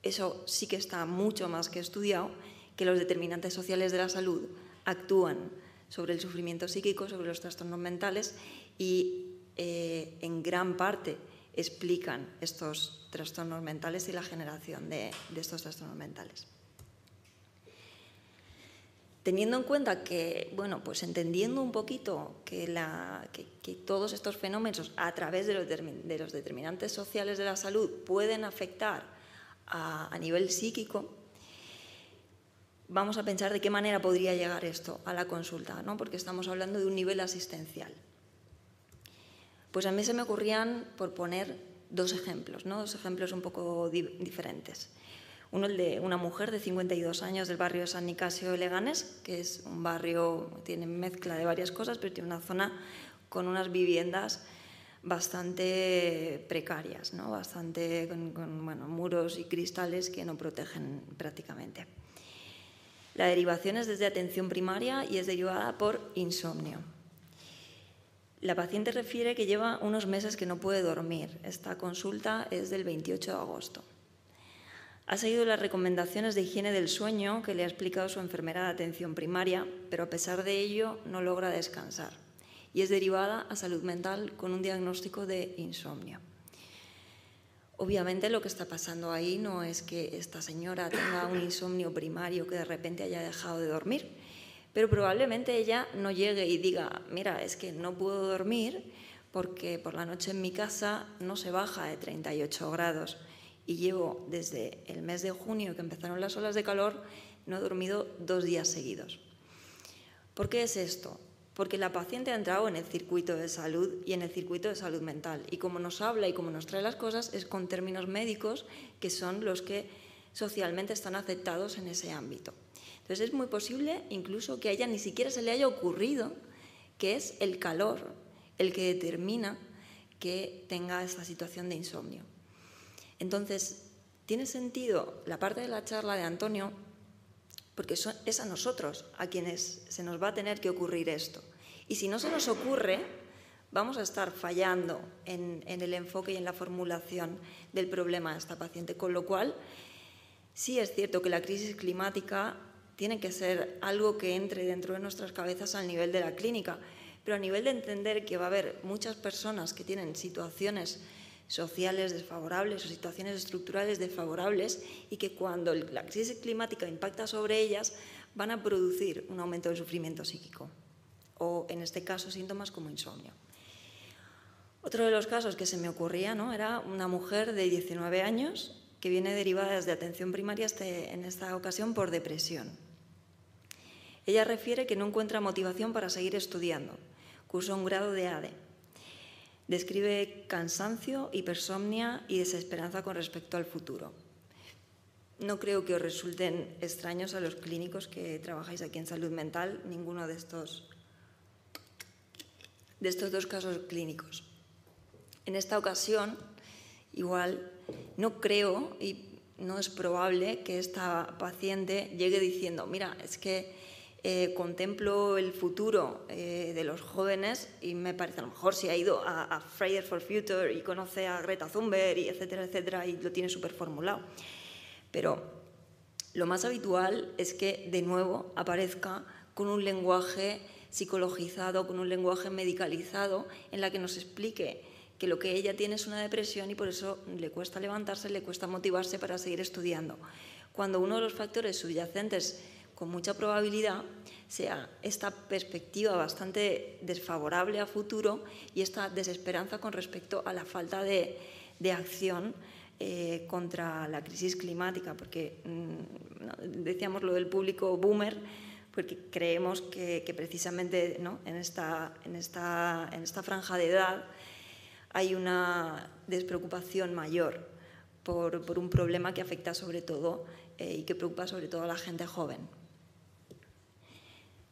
Speaker 2: eso sí que está mucho más que estudiado, que los determinantes sociales de la salud actúan sobre el sufrimiento psíquico, sobre los trastornos mentales y eh, en gran parte explican estos trastornos mentales y la generación de estos trastornos mentales. Teniendo en cuenta que, bueno, pues entendiendo un poquito que, todos estos fenómenos a través de los, determinantes sociales de la salud pueden afectar a, nivel psíquico, vamos a pensar de qué manera podría llegar esto a la consulta, ¿no? porque estamos hablando de un nivel asistencial. Pues a mí se me ocurrían, por poner dos ejemplos, ¿no? dos ejemplos un poco diferentes. Uno el de una mujer de 52 años del barrio San Nicasio de Leganes, que es un barrio, tiene mezcla de varias cosas, pero tiene una zona con unas viviendas bastante precarias, ¿no? bastante con, muros y cristales que no protegen prácticamente. La derivación es desde atención primaria y es derivada por insomnio. La paciente refiere que lleva unos meses que no puede dormir. Esta consulta es del 28 de agosto. Ha seguido las recomendaciones de higiene del sueño que le ha explicado su enfermera de atención primaria, pero a pesar de ello no logra descansar y es derivada a salud mental con un diagnóstico de insomnio. Obviamente lo que está pasando ahí no es que esta señora tenga un insomnio primario que de repente haya dejado de dormir, pero probablemente ella no llegue y diga, mira, es que no puedo dormir porque por la noche en mi casa no se baja de 38 grados y llevo desde el mes de junio que empezaron las olas de calor, no he dormido dos días seguidos. ¿Por qué es esto? Porque la paciente ha entrado en el circuito de salud y en el circuito de salud mental. Y como nos habla y como nos trae las cosas es con términos médicos que son los que socialmente están aceptados en ese ámbito. Entonces es muy posible incluso que a ella ni siquiera se le haya ocurrido que es el calor el que determina que tenga esta situación de insomnio. Entonces, tiene sentido la parte de la charla de Antonio porque es a nosotros a quienes se nos va a tener que ocurrir esto. Y si no se nos ocurre, vamos a estar fallando en, el enfoque y en la formulación del problema de esta paciente. Con lo cual, sí es cierto que la crisis climática tiene que ser algo que entre dentro de nuestras cabezas al nivel de la clínica, pero a nivel de entender que va a haber muchas personas que tienen situaciones sociales desfavorables o situaciones estructurales desfavorables y que cuando la crisis climática impacta sobre ellas van a producir un aumento del sufrimiento psíquico o en este caso síntomas como insomnio. Otro de los casos que se me ocurría ¿no? era una mujer de 19 años que viene derivada desde atención primaria este, en esta ocasión por depresión. Ella refiere que no encuentra motivación para seguir estudiando. Cursa un grado de ADE Describe cansancio, hipersomnia y desesperanza con respecto al futuro. No creo que os resulten extraños a los clínicos que trabajáis aquí en salud mental ninguno de estos, de estos dos casos clínicos. En esta ocasión, igual, no creo y no es probable que esta paciente llegue diciendo, mira, es que eh, contemplo el futuro eh, de los jóvenes y me parece a lo mejor si ha ido a, a Fridays for Future y conoce a Greta Thunberg y etcétera, etcétera, y lo tiene súper formulado. Pero lo más habitual es que de nuevo aparezca con un lenguaje psicologizado, con un lenguaje medicalizado, en la que nos explique que lo que ella tiene es una depresión y por eso le cuesta levantarse, le cuesta motivarse para seguir estudiando. Cuando uno de los factores subyacentes con mucha probabilidad sea esta perspectiva bastante desfavorable a futuro y esta desesperanza con respecto a la falta de, acción eh, contra la crisis climática, porque mm, decíamos lo del público boomer, porque creemos que, precisamente en, esta, en, esta, en esta franja de edad hay una despreocupación mayor por, un problema que afecta sobre todo eh, y que preocupa sobre todo a la gente joven.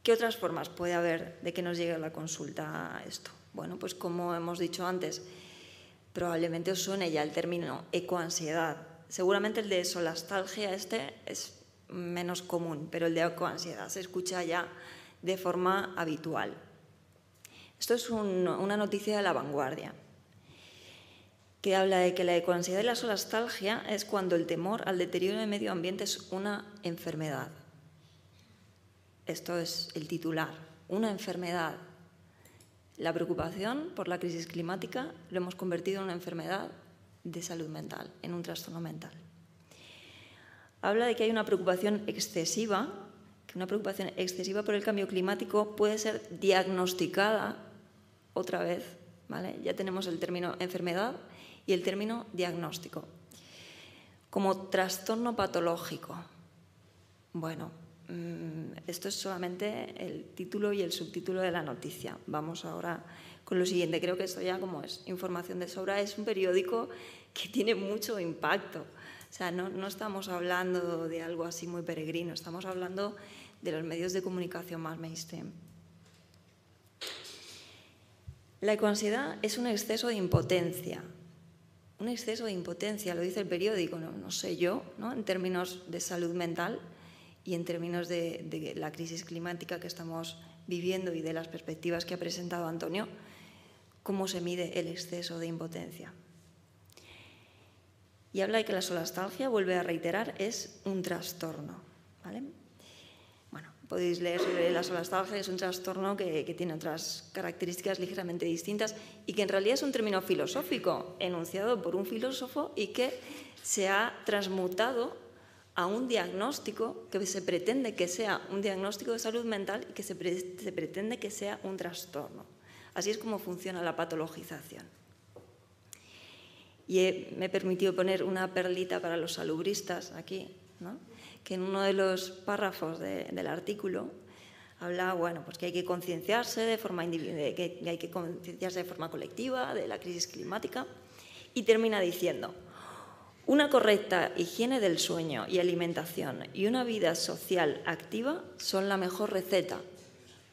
Speaker 2: ¿Qué otras formas puede haber de que nos llegue a la consulta esto? Bueno, pues como hemos dicho antes, probablemente os suene ya el término ecoansiedad. Seguramente el de solastalgia este es menos común, pero el de ecoansiedad se escucha ya de forma habitual. Esto es una noticia de la vanguardia, que habla de que la ecoansiedad y la solastalgia es cuando el temor al deterioro del medio ambiente es una enfermedad. Esto es el titular, una enfermedad. La preocupación por la crisis climática lo hemos convertido en una enfermedad de salud mental, en un trastorno mental. Habla de que hay una preocupación excesiva, que una preocupación excesiva por el cambio climático puede ser diagnosticada otra vez, ¿vale? Ya tenemos el término enfermedad y el término diagnóstico. Como trastorno patológico. Bueno, esto es solamente el título y el subtítulo de la noticia. Vamos ahora con lo siguiente. Creo que esto ya como es información de sobra, es un periódico que tiene mucho impacto. O sea, no, no estamos hablando de algo así muy peregrino, estamos hablando de los medios de comunicación más mainstream. La ecoansiedad es un exceso de impotencia, un exceso de impotencia, lo dice el periódico, no, sé yo, ¿no? en términos de salud mental y en términos de, la crisis climática que estamos viviendo y de las perspectivas que ha presentado Antonio, cómo se mide el exceso de impotencia. Y habla de que la solastalgia, vuelve a reiterar, es un trastorno. ¿vale? podéis leer sobre la solastalgia, es un trastorno que, tiene otras características ligeramente distintas y que en realidad es un término filosófico enunciado por un filósofo y que se ha transmutado a un diagnóstico que se pretende que sea un diagnóstico de salud mental y que se, pretende que sea un trastorno. Así es como funciona la patologización. Y me he permitido poner una perlita para los salubristas aquí, que en uno de los párrafos del artículo habla bueno, pues que hay que concienciarse de forma que hay que concienciarse de forma colectiva de la crisis climática y termina diciendo una correcta higiene del sueño y alimentación y una vida social activa son la mejor receta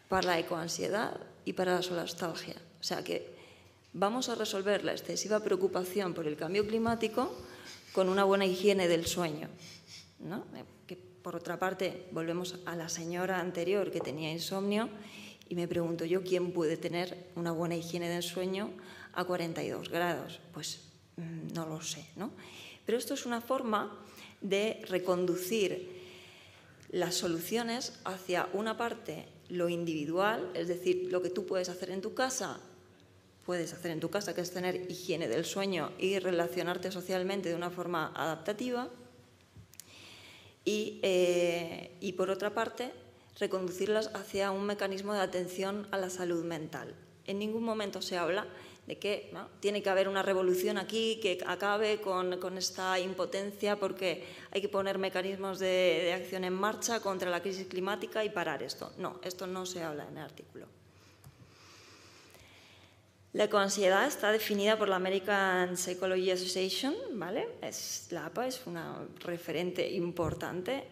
Speaker 2: para la ecoansiedad y para la solastalgia. O sea que vamos a resolver la excesiva preocupación por el cambio climático con una buena higiene del sueño. ¿no? Por otra parte, volvemos a la señora anterior que tenía insomnio y me pregunto yo, ¿quién puede tener una buena higiene del sueño a 42 grados? Pues mm, no lo sé, ¿no? Pero esto es una forma de reconducir las soluciones hacia una parte, lo individual, es decir, lo que tú puedes hacer en tu casa, puedes hacer en tu casa, que es tener higiene del sueño y relacionarte socialmente de una forma adaptativa, eh, y, por otra parte, reconducirlas hacia un mecanismo de atención a la salud mental. En ningún momento se habla de que tiene que haber una revolución aquí que acabe con, esta impotencia porque hay que poner mecanismos de, acción en marcha contra la crisis climática y parar esto. No, esto no se habla en el artículo. La ecoansiedad está definida por la American Psychology Association, ¿vale? Es, la APA es una referente importante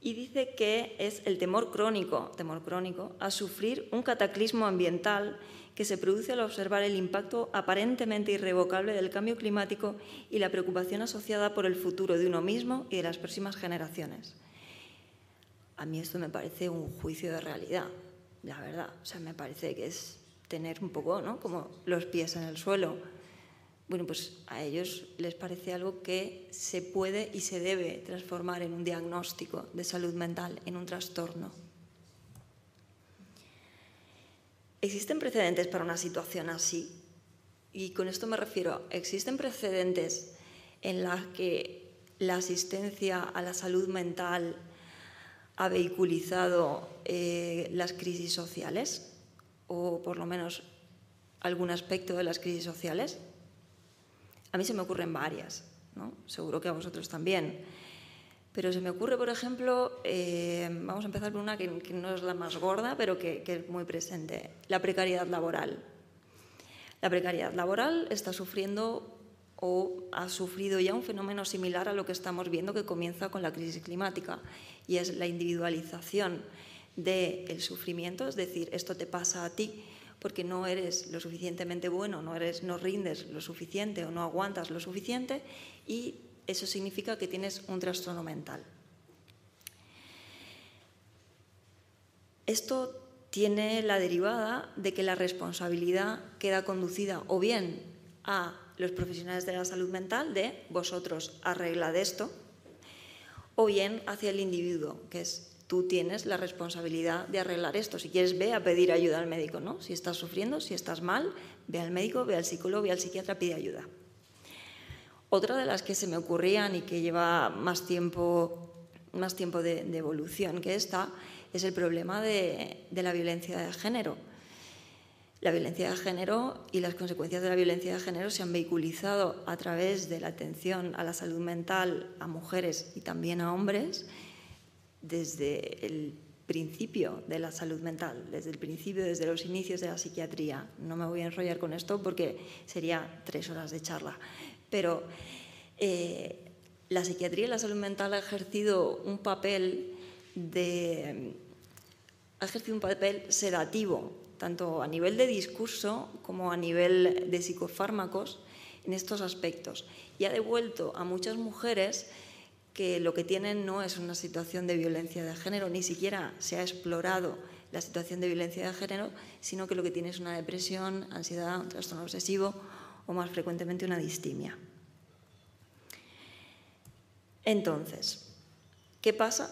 Speaker 2: y dice que es el temor crónico, temor crónico a sufrir un cataclismo ambiental que se produce al observar el impacto aparentemente irrevocable del cambio climático y la preocupación asociada por el futuro de uno mismo y de las próximas generaciones. A mí esto me parece un juicio de realidad, la verdad. O sea, me parece que es tener un poco, ¿no? Como los pies en el suelo. Bueno, pues a ellos les parece algo que se puede y se debe transformar en un diagnóstico de salud mental, en un trastorno. ¿Existen precedentes para una situación así? Y con esto me refiero, ¿existen precedentes en los que la asistencia a la salud mental ha vehiculizado eh, las crisis sociales? o por lo menos algún aspecto de las crisis sociales? A mí se me ocurren varias, ¿no? seguro que a vosotros también. Pero se me ocurre, por ejemplo, eh, vamos a empezar por una que, no es la más gorda, pero que, que es muy presente, la precariedad laboral. La precariedad laboral está sufriendo o ha sufrido ya un fenómeno similar a lo que estamos viendo que comienza con la crisis climática, y es la individualización del sufrimiento, es decir, esto te pasa a ti porque no eres lo suficientemente bueno, no, eres, no rindes lo suficiente o no aguantas lo suficiente y eso significa que tienes un trastorno mental. Esto tiene la derivada de que la responsabilidad queda conducida o bien a los profesionales de la salud mental de vosotros arreglad esto, o bien hacia el individuo, que es tú tienes la responsabilidad de arreglar esto. Si quieres, ve a pedir ayuda al médico, ¿no? Si estás sufriendo, si estás mal, ve al médico, ve al psicólogo, ve al psiquiatra, pide ayuda. Otra de las que se me ocurrían y que lleva más tiempo, más tiempo de, de evolución que esta es el problema de, la violencia de género. La violencia de género y las consecuencias de la violencia de género se han vehiculizado a través de la atención a la salud mental a mujeres y también a hombres desde el principio de la salud mental, desde el principio, desde los inicios de la psiquiatría. No me voy a enrollar con esto porque sería tres horas de charla, pero eh, la psiquiatría y la salud mental ha ejercido un papel ha ejercido un papel sedativo, tanto a nivel de discurso como a nivel de psicofármacos, en estos aspectos. Y ha devuelto a muchas mujeres que lo que tienen no es una situación de violencia de género, ni siquiera se ha explorado la situación de violencia de género, sino que lo que tiene es una depresión, ansiedad, un trastorno obsesivo o más frecuentemente una distimia. Entonces, ¿qué pasa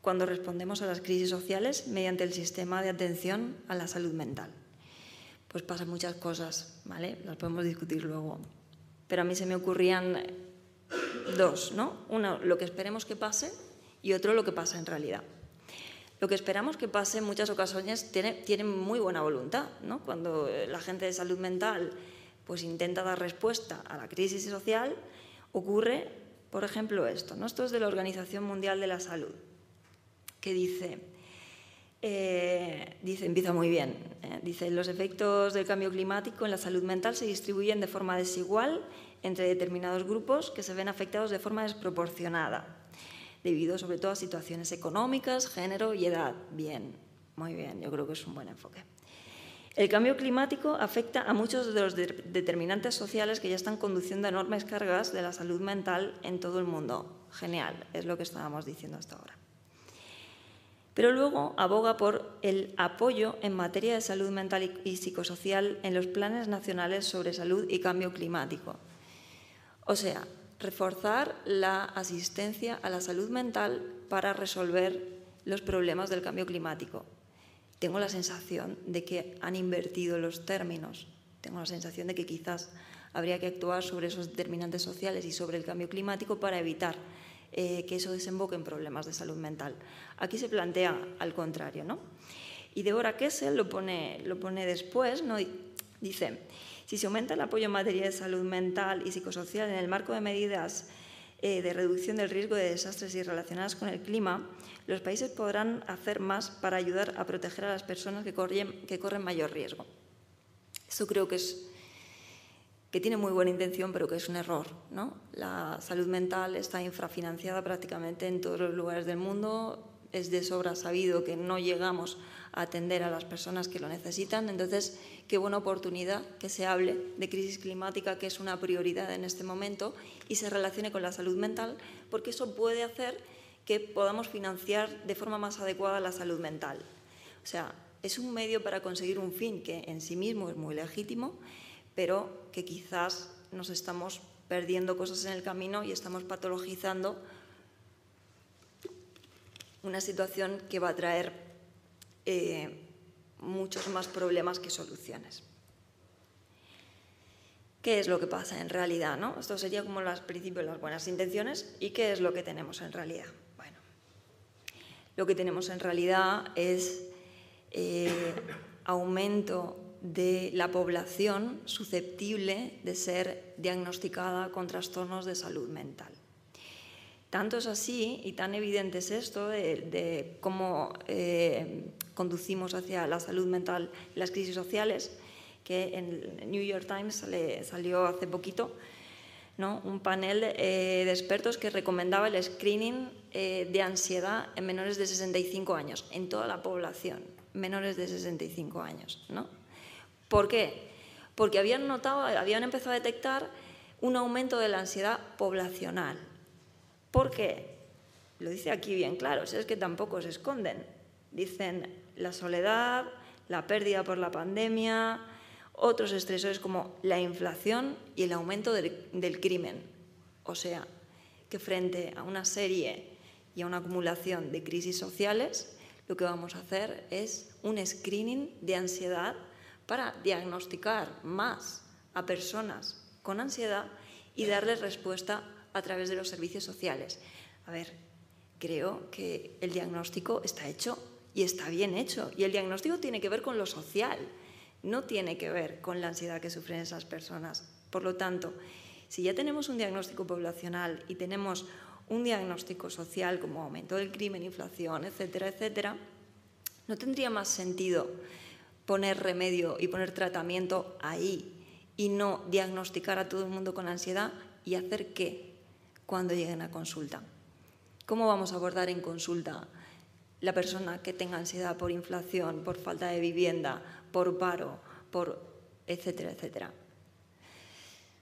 Speaker 2: cuando respondemos a las crisis sociales mediante el sistema de atención a la salud mental. Pues pasan muchas cosas, ¿vale? Las podemos discutir luego. Pero a mí se me ocurrían dos, ¿no? Uno, lo que esperemos que pase y otro, lo que pasa en realidad. Lo que esperamos que pase en muchas ocasiones tiene, tiene muy buena voluntad, ¿no? Cuando la gente de salud mental pues intenta dar respuesta a la crisis social, ocurre, por ejemplo, esto, ¿no? Esto es de la Organización Mundial de la Salud que dice, eh, dice empieza muy bien, eh, dice, los efectos del cambio climático en la salud mental se distribuyen de forma desigual entre determinados grupos que se ven afectados de forma desproporcionada, debido sobre todo a situaciones económicas, género y edad. Bien, muy bien, yo creo que es un buen enfoque. El cambio climático afecta a muchos de los determinantes sociales que ya están conduciendo enormes cargas de la salud mental en todo el mundo. Genial, es lo que estábamos diciendo hasta ahora pero luego aboga por el apoyo en materia de salud mental y psicosocial en los planes nacionales sobre salud y cambio climático. O sea, reforzar la asistencia a la salud mental para resolver los problemas del cambio climático. Tengo la sensación de que han invertido los términos. Tengo la sensación de que quizás habría que actuar sobre esos determinantes sociales y sobre el cambio climático para evitar eh, que eso desemboque en problemas de salud mental. Aquí se plantea al contrario. ¿no? Y Deborah Kessel lo pone, lo pone después, ¿no? dice, si se aumenta el apoyo en materia de salud mental y psicosocial en el marco de medidas eh, de reducción del riesgo de desastres y relacionadas con el clima, los países podrán hacer más para ayudar a proteger a las personas que corren, mayor riesgo. Eso creo que es que tiene muy buena intención, pero que es un error. La salud mental está infrafinanciada prácticamente en todos los lugares del mundo. Es de sobra sabido que no llegamos a atender a las personas que lo necesitan. Entonces, qué buena oportunidad que se hable de crisis climática, que es una prioridad en este momento, y se relacione con la salud mental, porque eso puede hacer que podamos financiar de forma más adecuada la salud mental. O sea, es un medio para conseguir un fin que en sí mismo es muy legítimo pero que quizás nos estamos perdiendo cosas en el camino y estamos patologizando una situación que va a traer eh, muchos más problemas que soluciones. ¿Qué es lo que pasa en realidad? ¿no? Esto sería como los principios las buenas intenciones y qué es lo que tenemos en realidad. Bueno, lo que tenemos en realidad es eh, aumento de la población susceptible de ser diagnosticada con trastornos de salud mental. Tanto es así y tan evidente es esto de, cómo eh, conducimos hacia la salud mental las crisis sociales, que en el New York Times salió hace poquito un panel eh, de expertos que recomendaba el screening eh, de ansiedad en menores de 65 años, en toda la población, menores de 65 años. ¿no? ¿Por qué? Porque habían notado, habían empezado a detectar un aumento de la ansiedad poblacional. ¿Por qué? Lo dice aquí bien claro, es que tampoco se esconden. Dicen la soledad, la pérdida por la pandemia, otros estresores como la inflación y el aumento del crimen. O sea, que frente a una serie y a una acumulación de crisis sociales, lo que vamos a hacer es un screening de ansiedad para diagnosticar más a personas con ansiedad y darles respuesta a través de los servicios sociales. A ver, creo que el diagnóstico está hecho y está bien hecho. Y el diagnóstico tiene que ver con lo social, no tiene que ver con la ansiedad que sufren esas personas. Por lo tanto, si ya tenemos un diagnóstico poblacional y tenemos un diagnóstico social como aumento del crimen, inflación, etcétera, etcétera, no tendría más sentido poner remedio y poner tratamiento ahí y no diagnosticar a todo el mundo con ansiedad y hacer qué cuando lleguen a consulta. ¿Cómo vamos a abordar en consulta la persona que tenga ansiedad por inflación, por falta de vivienda, por paro, por etcétera, etcétera?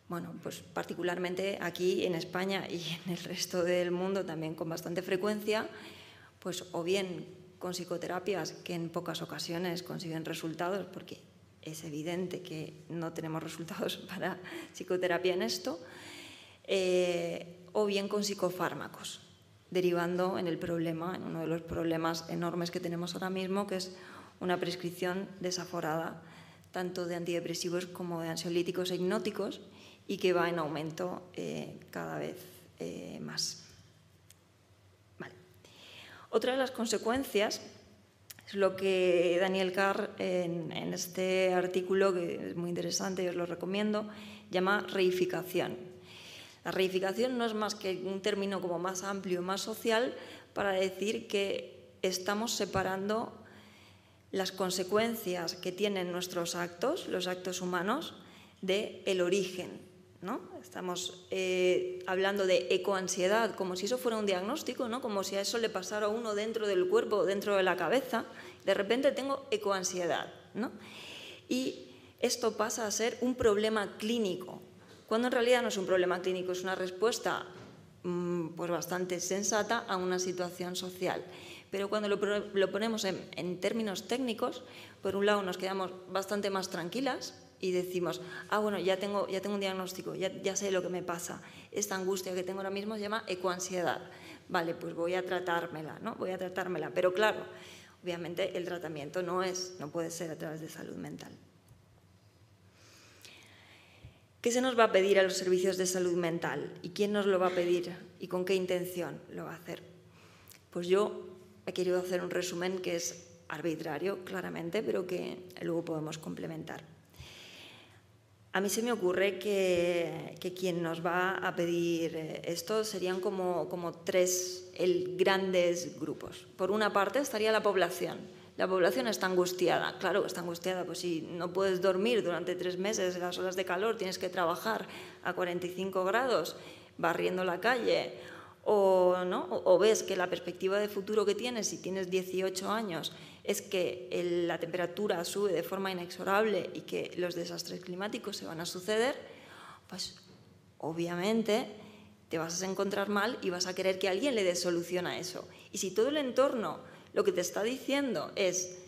Speaker 2: Bueno, pues particularmente aquí en España y en el resto del mundo también con bastante frecuencia, pues o bien con psicoterapias que en pocas ocasiones consiguen resultados, porque es evidente que no tenemos resultados [laughs] para psicoterapia en esto, eh, o bien con psicofármacos, derivando en el problema, en uno de los problemas enormes que tenemos ahora mismo, que es una prescripción desaforada tanto de antidepresivos como de ansiolíticos e hipnóticos y que va en aumento eh, cada vez eh, más. Otra de las consecuencias es lo que Daniel Carr en, en este artículo, que es muy interesante y os lo recomiendo, llama reificación. La reificación no es más que un término como más amplio, más social, para decir que estamos separando las consecuencias que tienen nuestros actos, los actos humanos, del el origen, Estamos eh, hablando de ecoansiedad, como si eso fuera un diagnóstico, ¿no? como si a eso le pasara a uno dentro del cuerpo, dentro de la cabeza. De repente tengo ecoansiedad. ¿no? Y esto pasa a ser un problema clínico, cuando en realidad no es un problema clínico, es una respuesta mm, pues bastante sensata a una situación social. Pero cuando lo, ponemos en, términos técnicos, por un lado nos quedamos bastante más tranquilas, y decimos, ah, bueno, ya tengo, ya tengo un diagnóstico, ya, ya sé lo que me pasa. Esta angustia que tengo ahora mismo se llama ecoansiedad. Vale, pues voy a tratármela, ¿no? Voy a tratármela. Pero claro, obviamente el tratamiento no es, no puede ser a través de salud mental. ¿Qué se nos va a pedir a los servicios de salud mental? ¿Y quién nos lo va a pedir? ¿Y con qué intención lo va a hacer? Pues yo he querido hacer un resumen que es arbitrario, claramente, pero que luego podemos complementar. A mí se me ocurre que, quien nos va a pedir eh, esto serían como, como tres el, grandes grupos. Por una parte estaría la población. La población está angustiada, claro, está angustiada, pues si no puedes dormir durante tres meses las horas de calor, tienes que trabajar a 45 grados barriendo la calle, o, ¿no? o ves que la perspectiva de futuro que tienes, si tienes 18 años, es que la temperatura sube de forma inexorable y que los desastres climáticos se van a suceder, pues obviamente te vas a encontrar mal y vas a querer que alguien le dé solución a eso. Y si todo el entorno lo que te está diciendo es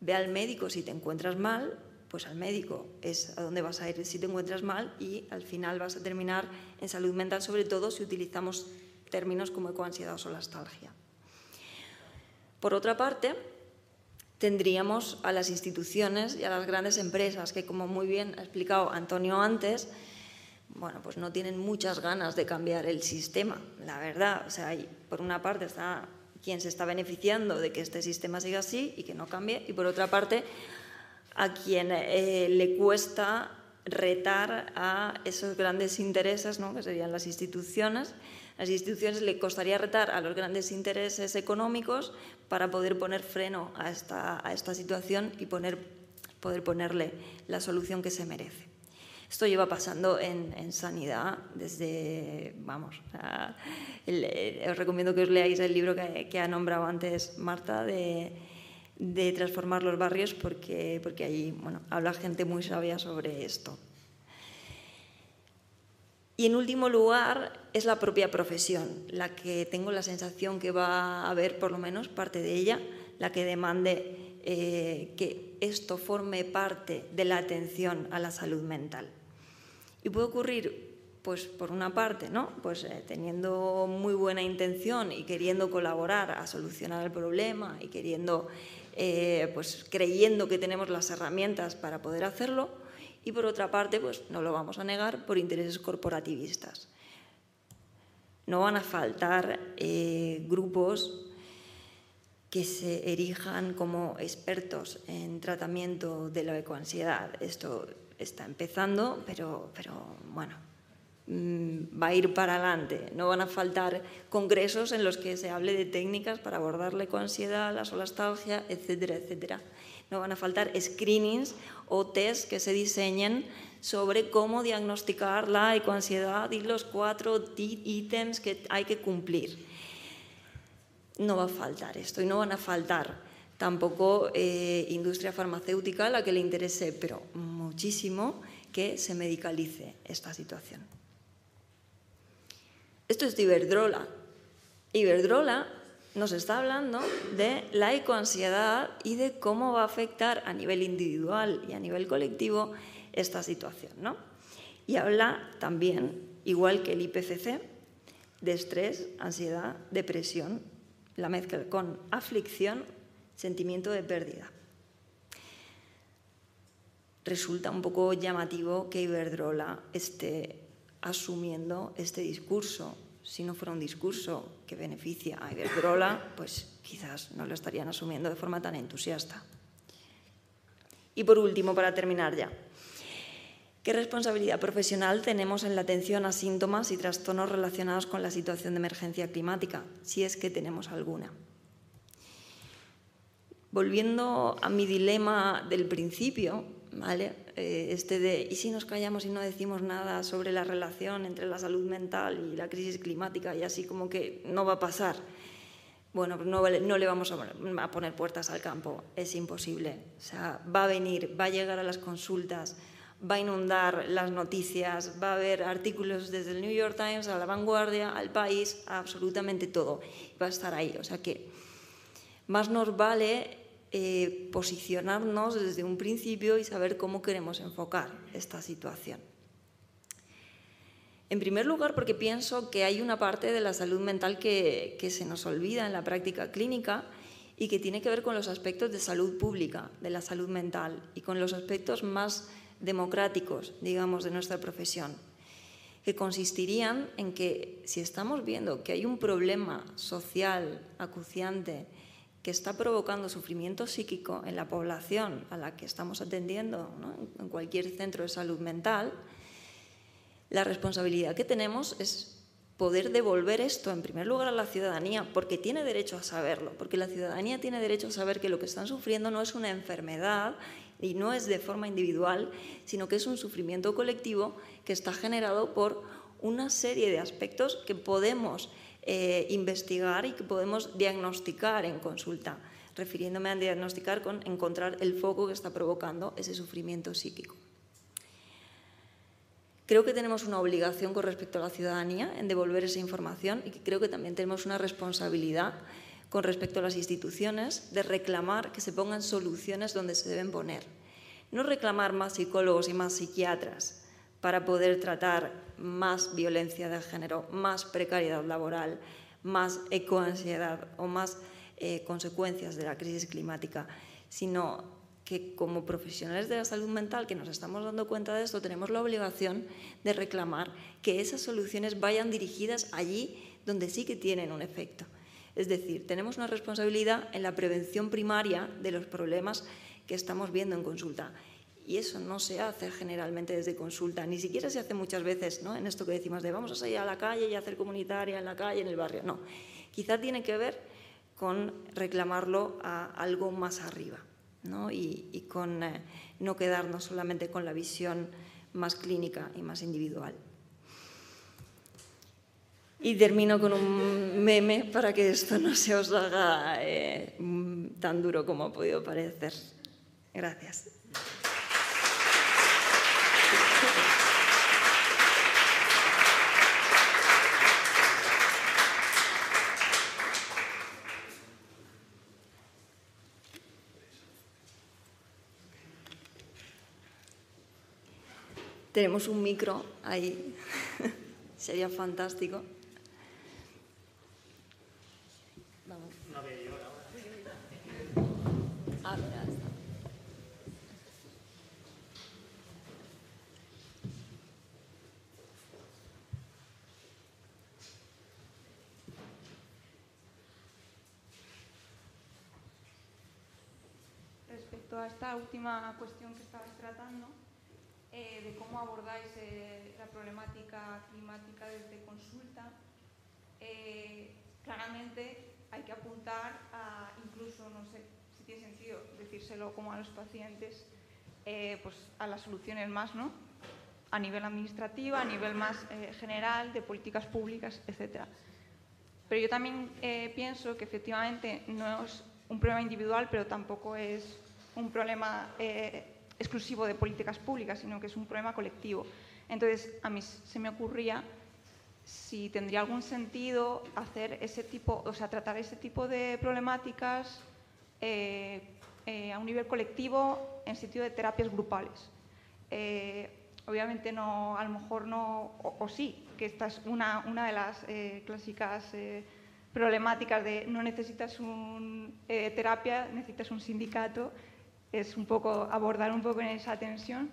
Speaker 2: ve al médico si te encuentras mal, pues al médico es a donde vas a ir si te encuentras mal y al final vas a terminar en salud mental, sobre todo si utilizamos términos como ecoansiedad o solastalgia. Por otra parte, tendríamos a las instituciones y a las grandes empresas que, como muy bien ha explicado Antonio antes, bueno, pues no tienen muchas ganas de cambiar el sistema, la verdad. O sea, por una parte está quien se está beneficiando de que este sistema siga así y que no cambie, y por otra parte a quien eh, le cuesta retar a esos grandes intereses, ¿no? que serían las instituciones, las instituciones le costaría retar a los grandes intereses económicos para poder poner freno a esta, a esta situación y poner, poder ponerle la solución que se merece. Esto lleva pasando en, sanidad desde, vamos, eh, os recomiendo que os leáis el libro que, ha nombrado antes Marta de, transformar los barrios porque, porque ahí bueno, habla gente muy sabia sobre esto. Y en último lugar es la propia profesión, la que tengo la sensación que va a haber por lo menos parte de ella, la que demande eh, que esto forme parte de la atención a la salud mental. Y puede ocurrir, pues por una parte, ¿no? pues eh, teniendo muy buena intención y queriendo colaborar a solucionar el problema y queriendo, eh, pues creyendo que tenemos las herramientas para poder hacerlo, y por otra parte, pues no lo vamos a negar, por intereses corporativistas. No van a faltar eh, grupos que se erijan como expertos en tratamiento de la ecoansiedad. Esto está empezando, pero, pero bueno, mm, va a ir para adelante. No van a faltar congresos en los que se hable de técnicas para abordar la ecoansiedad, la solastalgia, etcétera, etcétera. No van a faltar screenings o tests que se diseñen sobre cómo diagnosticar la ecoansiedad y los cuatro ítems que hay que cumplir. No va a faltar esto y no van a faltar tampoco eh, industria farmacéutica a la que le interese, pero muchísimo que se medicalice esta situación. Esto es Iberdrola. Iberdrola nos está hablando de la ecoansiedad y de cómo va a afectar a nivel individual y a nivel colectivo esta situación. ¿no? Y habla también, igual que el IPCC, de estrés, ansiedad, depresión, la mezcla con aflicción sentimiento de pérdida. Resulta un poco llamativo que Iberdrola esté asumiendo este discurso. Si no fuera un discurso que beneficia a Iberdrola, pues quizás no lo estarían asumiendo de forma tan entusiasta. Y por último, para terminar ya, ¿qué responsabilidad profesional tenemos en la atención a síntomas y trastornos relacionados con la situación de emergencia climática, si es que tenemos alguna? Volviendo a mi dilema del principio, ¿vale? Eh, este de, ¿y si nos callamos y no decimos nada sobre la relación entre la salud mental y la crisis climática y así como que no va a pasar? Bueno, pues no, no le vamos a poner puertas al campo, es imposible. O sea, va a venir, va a llegar a las consultas, va a inundar las noticias, va a haber artículos desde el New York Times a la vanguardia, al país, absolutamente todo. Va a estar ahí. O sea que más nos vale eh, posicionarnos desde un principio y saber cómo queremos enfocar esta situación. En primer lugar, porque pienso que hay una parte de la salud mental que, que se nos olvida en la práctica clínica y que tiene que ver con los aspectos de salud pública, de la salud mental y con los aspectos más democráticos, digamos, de nuestra profesión, que consistirían en que si estamos viendo que hay un problema social acuciante que está provocando sufrimiento psíquico en la población a la que estamos atendiendo en cualquier centro de salud mental, la responsabilidad que tenemos es poder devolver esto en primer lugar a la ciudadanía, porque tiene derecho a saberlo, porque la ciudadanía tiene derecho a saber que lo que están sufriendo no es una enfermedad y no es de forma individual, sino que es un sufrimiento colectivo que está generado por una serie de aspectos que podemos eh, investigar y que podemos diagnosticar en consulta, refiriéndome a diagnosticar con encontrar el foco que está provocando ese sufrimiento psíquico. Creo que tenemos una obligación con respecto a la ciudadanía en devolver esa información y que creo que también tenemos una responsabilidad con respecto a las instituciones de reclamar que se pongan soluciones donde se deben poner. No reclamar más psicólogos y más psiquiatras, para poder tratar más violencia de género, más precariedad laboral, más ecoansiedad o más eh, consecuencias de la crisis climática, sino que como profesionales de la salud mental que nos estamos dando cuenta de esto, tenemos la obligación de reclamar que esas soluciones vayan dirigidas allí donde sí que tienen un efecto. Es decir, tenemos una responsabilidad en la prevención primaria de los problemas que estamos viendo en consulta y eso no se hace generalmente desde consulta, ni siquiera se hace muchas veces ¿no? en esto que decimos de vamos a salir a la calle y hacer comunitaria en la calle, en el barrio. No, quizá tiene que ver con reclamarlo a algo más arriba ¿no? y, con eh, no quedarnos solamente con la visión más clínica y más individual. Y termino con un meme para que esto no se os haga eh, tan duro como ha podido parecer. Gracias. Tenemos un micro ahí, [laughs] sería fantástico.
Speaker 3: Respecto a esta última cuestión que estabas tratando, eh, de cómo abordáis eh, la problemática climática desde consulta, eh, claramente hay que apuntar a, incluso, no sé si tiene sentido decírselo como a los pacientes, pues a las soluciones más, ¿no? A nivel administrativo, a nivel más general, de políticas públicas, etc. Pero yo también pienso que efectivamente no es un problema individual, pero tampoco es un problema exclusivo de políticas públicas, sino que es un problema colectivo. Entonces, a mí se me ocurría si tendría algún sentido hacer ese tipo, o sea, tratar ese tipo de problemáticas eh, eh, a un nivel colectivo en sentido de terapias grupales. Eh, obviamente no, a lo mejor no, o, sí, que esta es una, una de las clásicas problemáticas de no necesitas una terapia, necesitas un sindicato es un poco abordar un poco en esa tensión.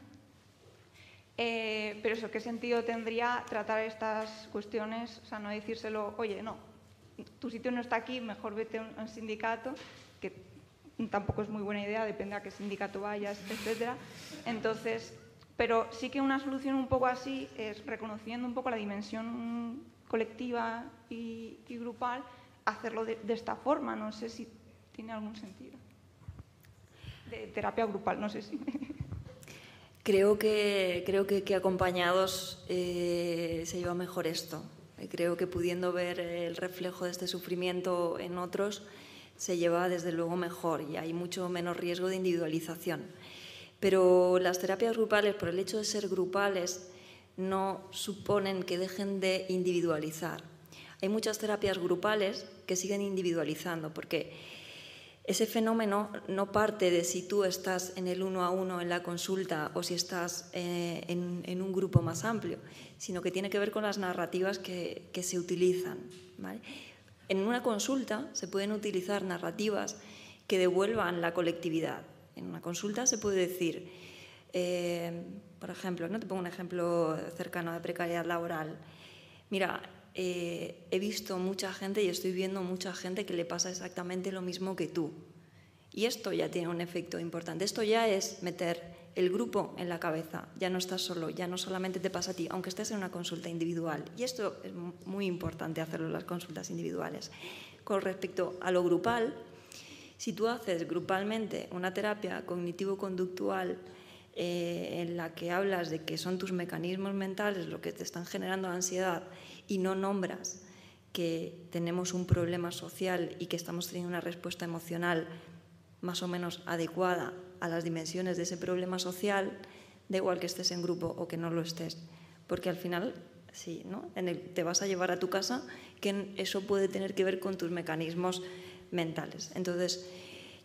Speaker 3: Eh, pero eso, ¿qué sentido tendría tratar estas cuestiones? O sea, no decírselo, oye, no, tu sitio no está aquí, mejor vete a un, sindicato, que tampoco es muy buena idea, depende a qué sindicato vayas, etc. Entonces, pero sí que una solución un poco así es reconociendo un poco la dimensión colectiva y, grupal, hacerlo de esta forma. No sé si tiene algún sentido de terapia grupal, no sé si.
Speaker 2: Creo que, creo que, acompañados eh, se lleva mejor esto. Creo que pudiendo ver el reflejo de este sufrimiento en otros, se lleva desde luego mejor y hay mucho menos riesgo de individualización. Pero las terapias grupales, por el hecho de ser grupales, no suponen que dejen de individualizar. Hay muchas terapias grupales que siguen individualizando, porque ese fenómeno no parte de si tú estás en el uno a uno en la consulta o si estás eh, en, un grupo más amplio, sino que tiene que ver con las narrativas que, se utilizan. En una consulta se pueden utilizar narrativas que devuelvan la colectividad. En una consulta se puede decir, eh, por ejemplo, no te pongo un ejemplo cercano de precariedad laboral. Mira, eh, he visto mucha gente y estoy viendo mucha gente que le pasa exactamente lo mismo que tú. Y esto ya tiene un efecto importante. Esto ya es meter el grupo en la cabeza. Ya no estás solo, ya no solamente te pasa a ti, aunque estés en una consulta individual. Y esto es muy importante hacerlo en las consultas individuales. Con respecto a lo grupal, si tú haces grupalmente una terapia cognitivo-conductual eh, en la que hablas de que son tus mecanismos mentales lo que te están generando ansiedad y no nombras que tenemos un problema social y que estamos teniendo una respuesta emocional más o menos adecuada a las dimensiones de ese problema social, da igual que estés en grupo o que no lo estés, porque al final sí, ¿no? En el, te vas a llevar a tu casa que eso puede tener que ver con tus mecanismos mentales. Entonces,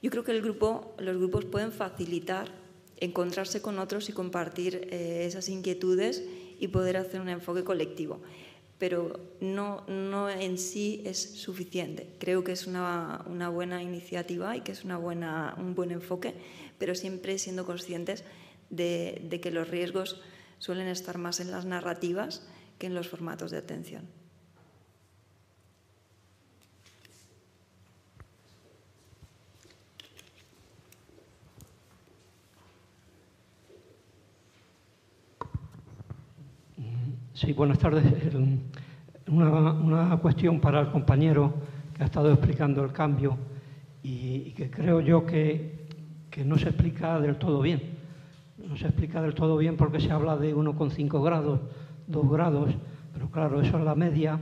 Speaker 2: yo creo que el grupo, los grupos pueden facilitar encontrarse con otros y compartir eh, esas inquietudes y poder hacer un enfoque colectivo pero no, no en sí es suficiente. Creo que es una, una buena iniciativa y que es una buena, un buen enfoque, pero siempre siendo conscientes de, de que los riesgos suelen estar más en las narrativas que en los formatos de atención.
Speaker 4: Sí, buenas tardes. Una, cuestión para el compañero que ha estado explicando el cambio y, que creo yo que, no se explica del todo bien. no se explica del todo bien porque se habla de 1,5 grados, 2 grados, pero claro, eso es la media,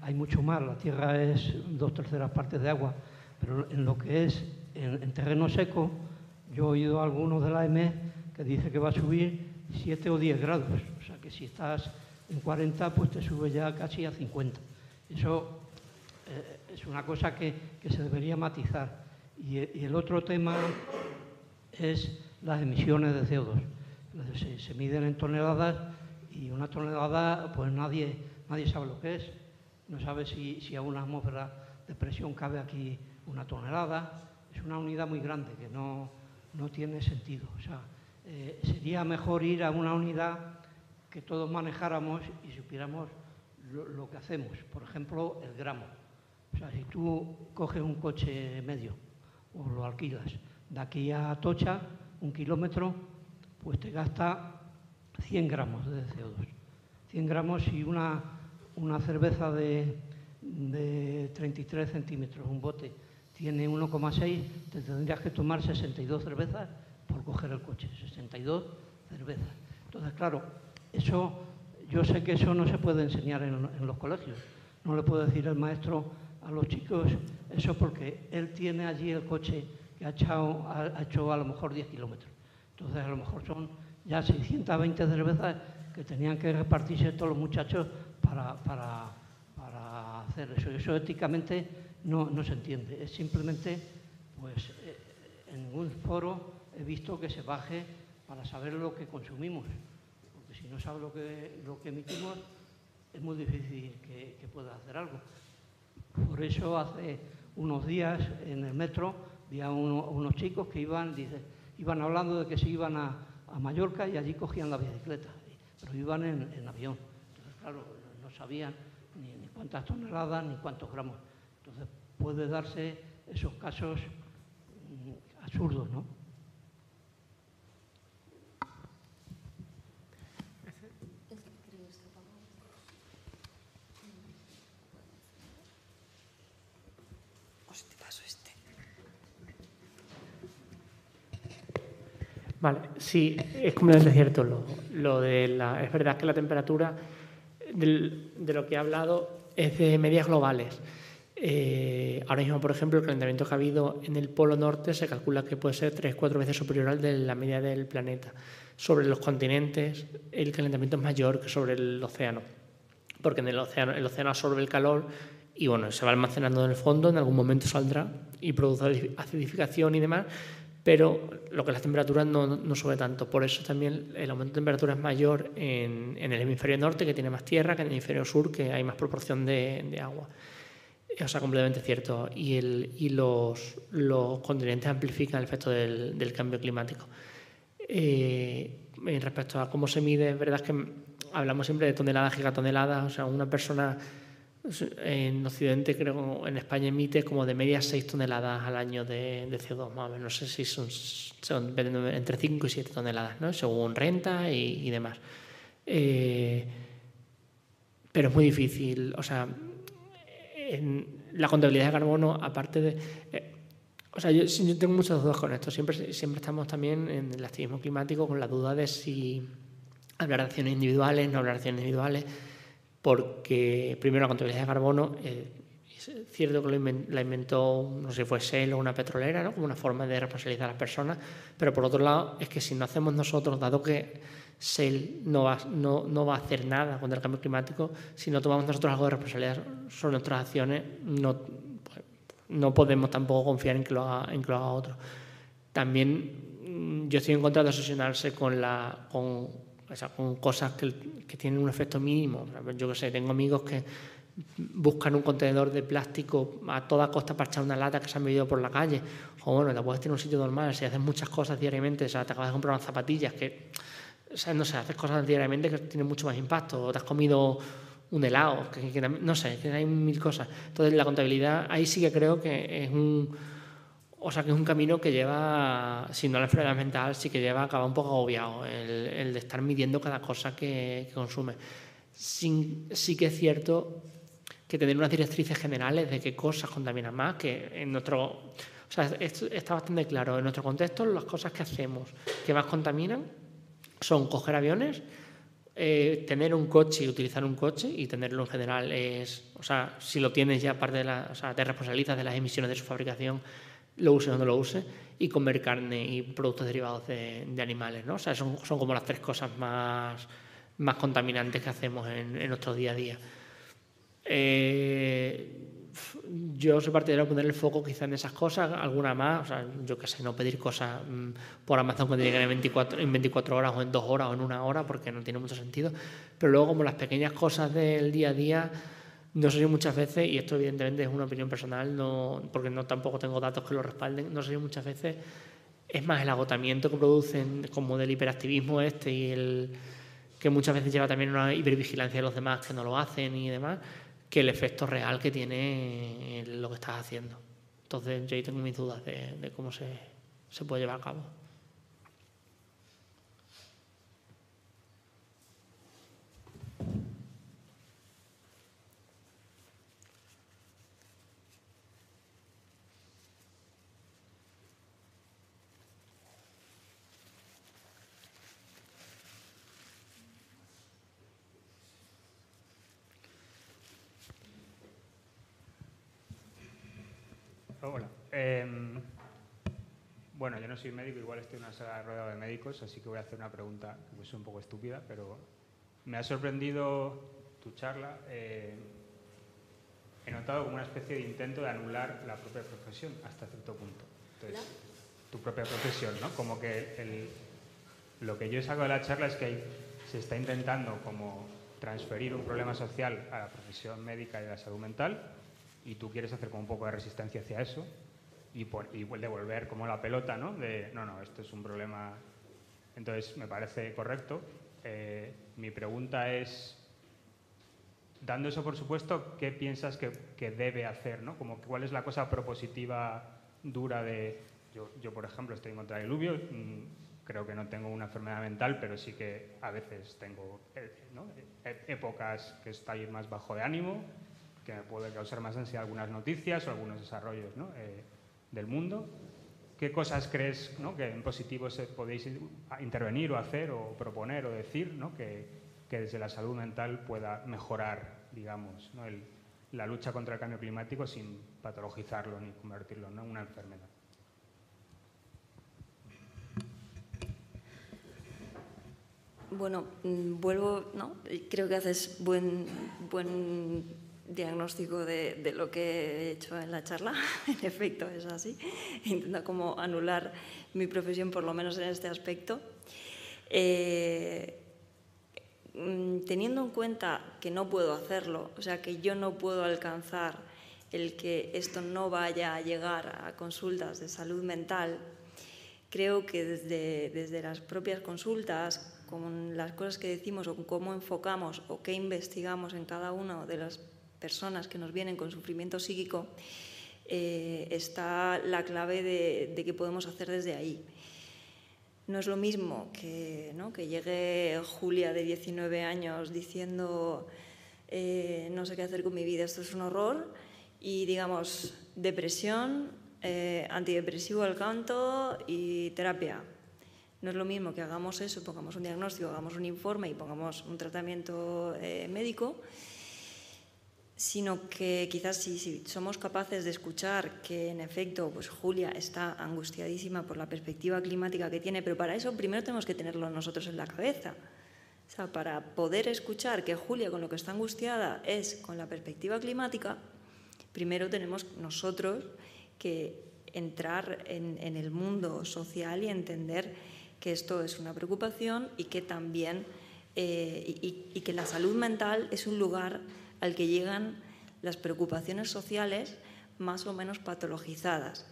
Speaker 4: hay mucho mar, la Tierra es dos terceras partes de agua, pero en lo que es en, terreno seco, yo he oído algunos de la M que dice que va a subir 7 o 10 grados, o sea que si estás en 40, pues te sube ya casi a 50. Eso eh, es una cosa que, se debería matizar. Y, el otro tema es las emisiones de CO2. Se, miden en toneladas y una tonelada, pues nadie, nadie sabe lo que es. No sabe si, a una atmósfera de presión cabe aquí una tonelada. Es una unidad muy grande que no, tiene sentido. O sea, eh, sería mejor ir a una unidad que todos manejáramos y supiéramos lo, que hacemos. Por ejemplo, el gramo. O sea, si tú coges un coche medio o lo alquilas de aquí a Tocha, un kilómetro, pues te gasta 100 gramos de CO2. 100 gramos y una, una cerveza de, de 33 centímetros, un bote, tiene 1,6, te tendrías que tomar 62 cervezas por coger el coche, 62 cervezas. Entonces, claro, eso, yo sé que eso no se puede enseñar en, los colegios. No le puede decir el maestro a los chicos eso porque él tiene allí el coche que ha, ha, hecho a lo mejor 10 kilómetros. Entonces, a lo mejor son ya 620 cervezas que tenían que repartirse todos los muchachos para, para, para hacer eso. Eso éticamente no, no, se entiende. Es simplemente, pues, eh, en un foro he visto que se baje para saber lo que consumimos si no sabe lo que, lo que emitimos, es muy difícil que, pueda hacer algo. Por eso hace unos días en el metro vi a unos chicos que iban, dice, iban hablando de que se iban a, Mallorca y allí cogían la bicicleta, pero iban en, avión. Entonces, claro, no sabían ni, ni, cuántas toneladas ni cuántos gramos. Entonces, puede darse esos casos mm, absurdos, ¿no?
Speaker 1: Vale, sí, es completamente cierto. Lo, de la, es verdad que la temperatura de lo que he hablado es de medias globales. Eh, ahora mismo, por ejemplo, el calentamiento que ha habido en el Polo Norte se calcula que puede ser tres, cuatro veces superior al de la media del planeta. Sobre los continentes, el calentamiento es mayor que sobre el océano, porque en el océano, el océano absorbe el calor y bueno, se va almacenando en el fondo, en algún momento saldrá y produce acidificación y demás, pero lo que las temperaturas no, no, sube tanto. Por eso también el aumento de temperatura es mayor en, el hemisferio norte, que tiene más tierra, que en el hemisferio sur, que hay más proporción de, agua. O sea, completamente cierto. Y, los, continentes amplifican el efecto del, cambio climático. Eh, respecto a cómo se mide, es verdad que hablamos siempre de toneladas, gigatoneladas. O sea, una persona en Occidente, creo, en España emite como de media 6 toneladas al año de, CO2, más o menos. No sé si son, entre 5 y 7 toneladas, ¿no? según renta y, demás. Eh, pero es muy difícil, o sea, en la contabilidad de carbono, aparte de... Eh, o sea, yo, yo, tengo muchas dudas con esto. Siempre, siempre estamos también en el activismo climático con la duda de si hablar de acciones individuales, no hablar de acciones individuales porque primero la contabilidad de carbono eh, es cierto que la inventó, no sé si fue Shell o una petrolera, ¿no? como una forma de responsabilizar a las personas, pero por otro lado es que si no hacemos nosotros, dado que Shell no va, no, no va a hacer nada contra el cambio climático, si no tomamos nosotros algo de responsabilidad sobre nuestras acciones, no, pues, no podemos tampoco confiar en que, lo haga, en que lo haga otro. También mm, yo estoy en contra de obsesionarse con, la, con con cosas que, tienen un efecto mínimo. Yo que sé, tengo amigos que buscan un contenedor de plástico a toda costa para echar una lata que se han bebido por la calle. O bueno, te puedes tener un sitio normal, si haces muchas cosas diariamente, o sea, te acabas de comprar unas zapatillas que, o sea, no sé, haces cosas diariamente que tienen mucho más impacto, o te has comido un helado, que, no sé, que hay mil cosas. Entonces, la contabilidad, ahí sí que creo que es un o sea que es un camino que lleva, si no la enfermedad mental, sí que lleva, acaba un poco agobiado, el, de estar midiendo cada cosa que, consume. sí que es cierto que tener unas directrices generales de qué cosas contaminan más, que en nuestro... O sea, está bastante claro. En nuestro contexto, las cosas que hacemos que más contaminan son coger aviones, eh, tener un coche y utilizar un coche, y tenerlo en general es, o sea, si lo tienes ya parte de la, o sea, te responsabilizas de las emisiones de su fabricación, lo use o no lo use, y comer carne y productos derivados de, animales, ¿no? O sea, son, son, como las tres cosas más, más contaminantes que hacemos en, en nuestro día a día. Eh, yo soy partidario de poner el foco quizá en esas cosas, alguna más, o sea, yo qué sé, no pedir cosas mm, por Amazon cuando lleguen en 24, en 24 horas o en 2 horas o en una hora porque no tiene mucho sentido, pero luego como las pequeñas cosas del día a día, no sé si muchas veces, y esto evidentemente es una opinión personal, no, porque no tampoco tengo datos que lo respalden, no sé si muchas veces es más el agotamiento que producen como del hiperactivismo este y el que muchas veces lleva también una hipervigilancia de los demás que no lo hacen y demás, que el efecto real que tiene lo que estás haciendo. Entonces yo ahí tengo mis dudas de, de cómo se, se puede llevar a cabo.
Speaker 5: Hola. Em, bueno, yo no soy médico, igual estoy en una sala rodeado de médicos, así que voy a hacer una pregunta que es un poco estúpida, pero me ha sorprendido tu charla. Eh, he notado como una especie de intento de anular la propia profesión hasta cierto punto. Entonces, tu propia profesión, ¿no? Como que lo que yo saco de la charla es que se está intentando como transferir un problema social a la profesión médica y de la salud mental y tú quieres hacer como un poco de resistencia hacia eso y, por, y devolver como la pelota, ¿no? De, no, no, esto es un problema. Entonces, me parece correcto. Eh, mi pregunta es, dando eso por supuesto, ¿qué piensas que, que, debe hacer, ¿no? Como cuál es la cosa propositiva dura de... Yo, yo por ejemplo, estoy en contra del diluvio, mm, creo que no tengo una enfermedad mental, pero sí que a veces tengo eh. E, épocas que estoy más bajo de ánimo, que me puede causar más ansiedad algunas noticias o algunos desarrollos eh, del mundo. ¿Qué cosas crees que en positivo se podéis intervenir o hacer o proponer o decir que, desde la salud mental pueda mejorar, digamos, la lucha contra el cambio climático sin patologizarlo ni convertirlo en una enfermedad?
Speaker 2: Bueno, mm, vuelvo, ¿no? Creo que haces buen, buen diagnóstico de, lo que he hecho en la charla. [laughs] en efecto, es así. Intento como anular mi profesión, por lo menos en este aspecto. Eh, mm, teniendo en cuenta que no puedo hacerlo, o sea, que yo no puedo alcanzar el que esto no vaya a llegar a consultas de salud mental, creo que desde, desde las propias consultas, con las cosas que decimos o cómo enfocamos o qué investigamos en cada una de las personas que nos vienen con sufrimiento psíquico, eh, está la clave de, de, qué podemos hacer desde ahí. No es lo mismo que, llegue Julia de 19 años diciendo eh, no sé qué hacer con mi vida, esto es un horror, y digamos depresión, eh, antidepresivo al canto y terapia. No es lo mismo que hagamos eso, pongamos un diagnóstico, hagamos un informe y pongamos un tratamiento médico, sino que quizás si, somos capaces de escuchar que en efecto pues Julia está angustiadísima por la perspectiva climática que tiene, pero para eso primero tenemos que tenerlo nosotros en la cabeza. O sea, para poder escuchar que Julia con lo que está angustiada es con la perspectiva climática, primero tenemos nosotros que entrar en, el mundo social y entender que esto es una preocupación y que también eh, y que la salud mental es un lugar al que llegan las preocupaciones sociales más o menos patologizadas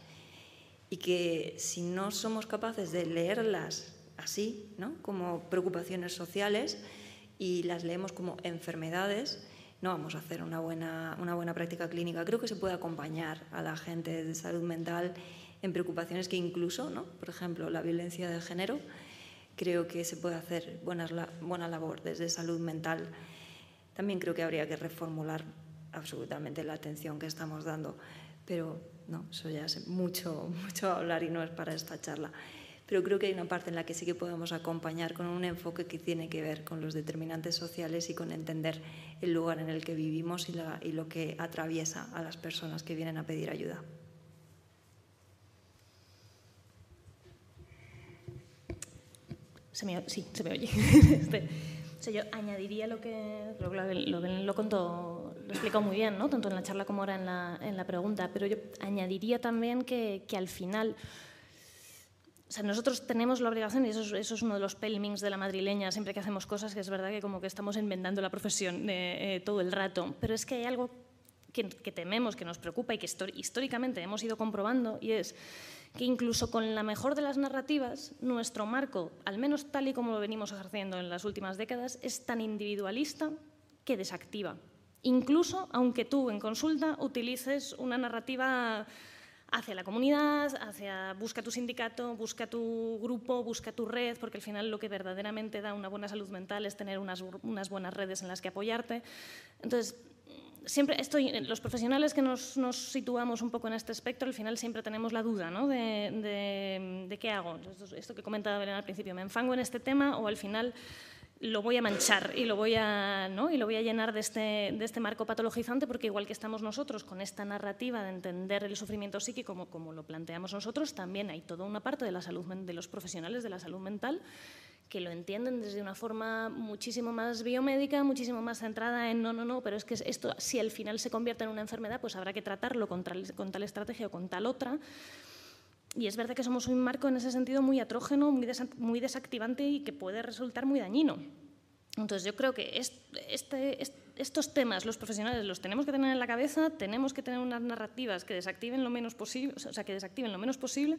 Speaker 2: y que si no somos capaces de leerlas así, ¿no? como preocupaciones sociales y las leemos como enfermedades, no vamos a hacer una buena, una buena práctica clínica. Creo que se puede acompañar a la gente de salud mental en preocupaciones que incluso, ¿no? por ejemplo, la violencia de género, creo que se puede hacer buena, buena labor desde salud mental también creo que habría que reformular absolutamente la atención que estamos dando, pero ¿no? Eso ya es mucho, [laughs] mucho hablar y no es para esta charla. Pero creo que hay una parte en la que sí que podemos acompañar con un enfoque que tiene que ver con los determinantes sociales y con entender el lugar en el que vivimos y, lo que atraviesa a las personas que vienen a pedir ayuda.
Speaker 6: Sí, se me oye. [laughs] Este, yo añadiría lo que lo, lo, lo, contó, lo explicó muy bien, ¿no? tanto en la charla como ahora en la, en la pregunta, pero yo añadiría también que, que al final o sea, nosotros tenemos la obligación, y eso es, uno de los pelmings de la madrileña, siempre que hacemos cosas, que es verdad que como que estamos inventando la profesión eh, todo el rato, pero es que hay algo que, que tememos, que nos preocupa y que históricamente hemos ido comprobando, y es que incluso con la mejor de las narrativas, nuestro marco, al menos tal y como lo venimos ejerciendo en las últimas décadas, es tan individualista que desactiva. Incluso aunque tú en consulta utilices una narrativa hacia la comunidad, hacia busca tu sindicato, busca tu grupo, busca tu red, porque al final lo que verdaderamente da una buena salud mental es tener unas, buenas redes en las que apoyarte. Entonces, siempre estoy, los profesionales que nos, nos, situamos un poco en este espectro, al final siempre tenemos la duda ¿no? de, de, qué hago. Esto, que comentaba Belén al principio, ¿me enfango en este tema o al final lo voy a manchar y lo voy a, ¿no? y lo voy a llenar de este, de este marco patologizante porque igual que estamos nosotros con esta narrativa de entender el sufrimiento psíquico como, como lo planteamos nosotros, también hay toda una parte de, la salud, de los profesionales de la salud mental que lo entienden desde una forma muchísimo más biomédica, muchísimo más centrada en no, no, no, pero es que esto, si al final se convierte en una enfermedad, pues habrá que tratarlo con tal, con tal estrategia o con tal otra. Y es verdad que somos un marco en ese sentido muy atrógeno, muy, muy desactivante y que puede resultar muy dañino. Entonces yo creo que este, estos temas los profesionales los tenemos que tener en la cabeza, tenemos que tener unas narrativas que desactiven lo menos posible, o sea, que desactiven lo menos posible,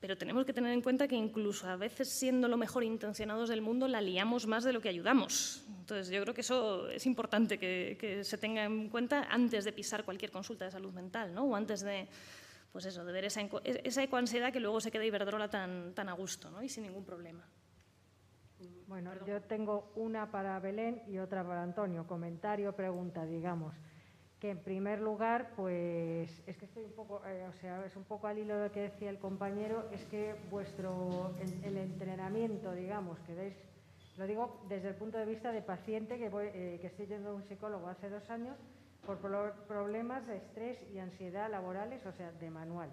Speaker 6: pero tenemos que tener en cuenta que incluso a veces siendo lo mejor intencionados del mundo la liamos más de lo que ayudamos. Entonces yo creo que eso es importante que, se tenga en cuenta antes de pisar cualquier consulta de salud mental, ¿no? o antes de, pues eso, de ver esa, esa ecoansiedad que luego se queda Iberdrola tan, tan a gusto ¿no? y sin ningún problema.
Speaker 7: Bueno, yo tengo una para Belén y otra para Antonio. Comentario, pregunta, digamos que en primer lugar, pues es que estoy un poco, eh, o sea, es un poco al hilo de lo que decía el compañero, es que vuestro, el, entrenamiento, digamos, que veis, lo digo desde el punto de vista de paciente que, voy, eh, que estoy yendo a un psicólogo hace dos años por problemas de estrés y ansiedad laborales, o sea, de manual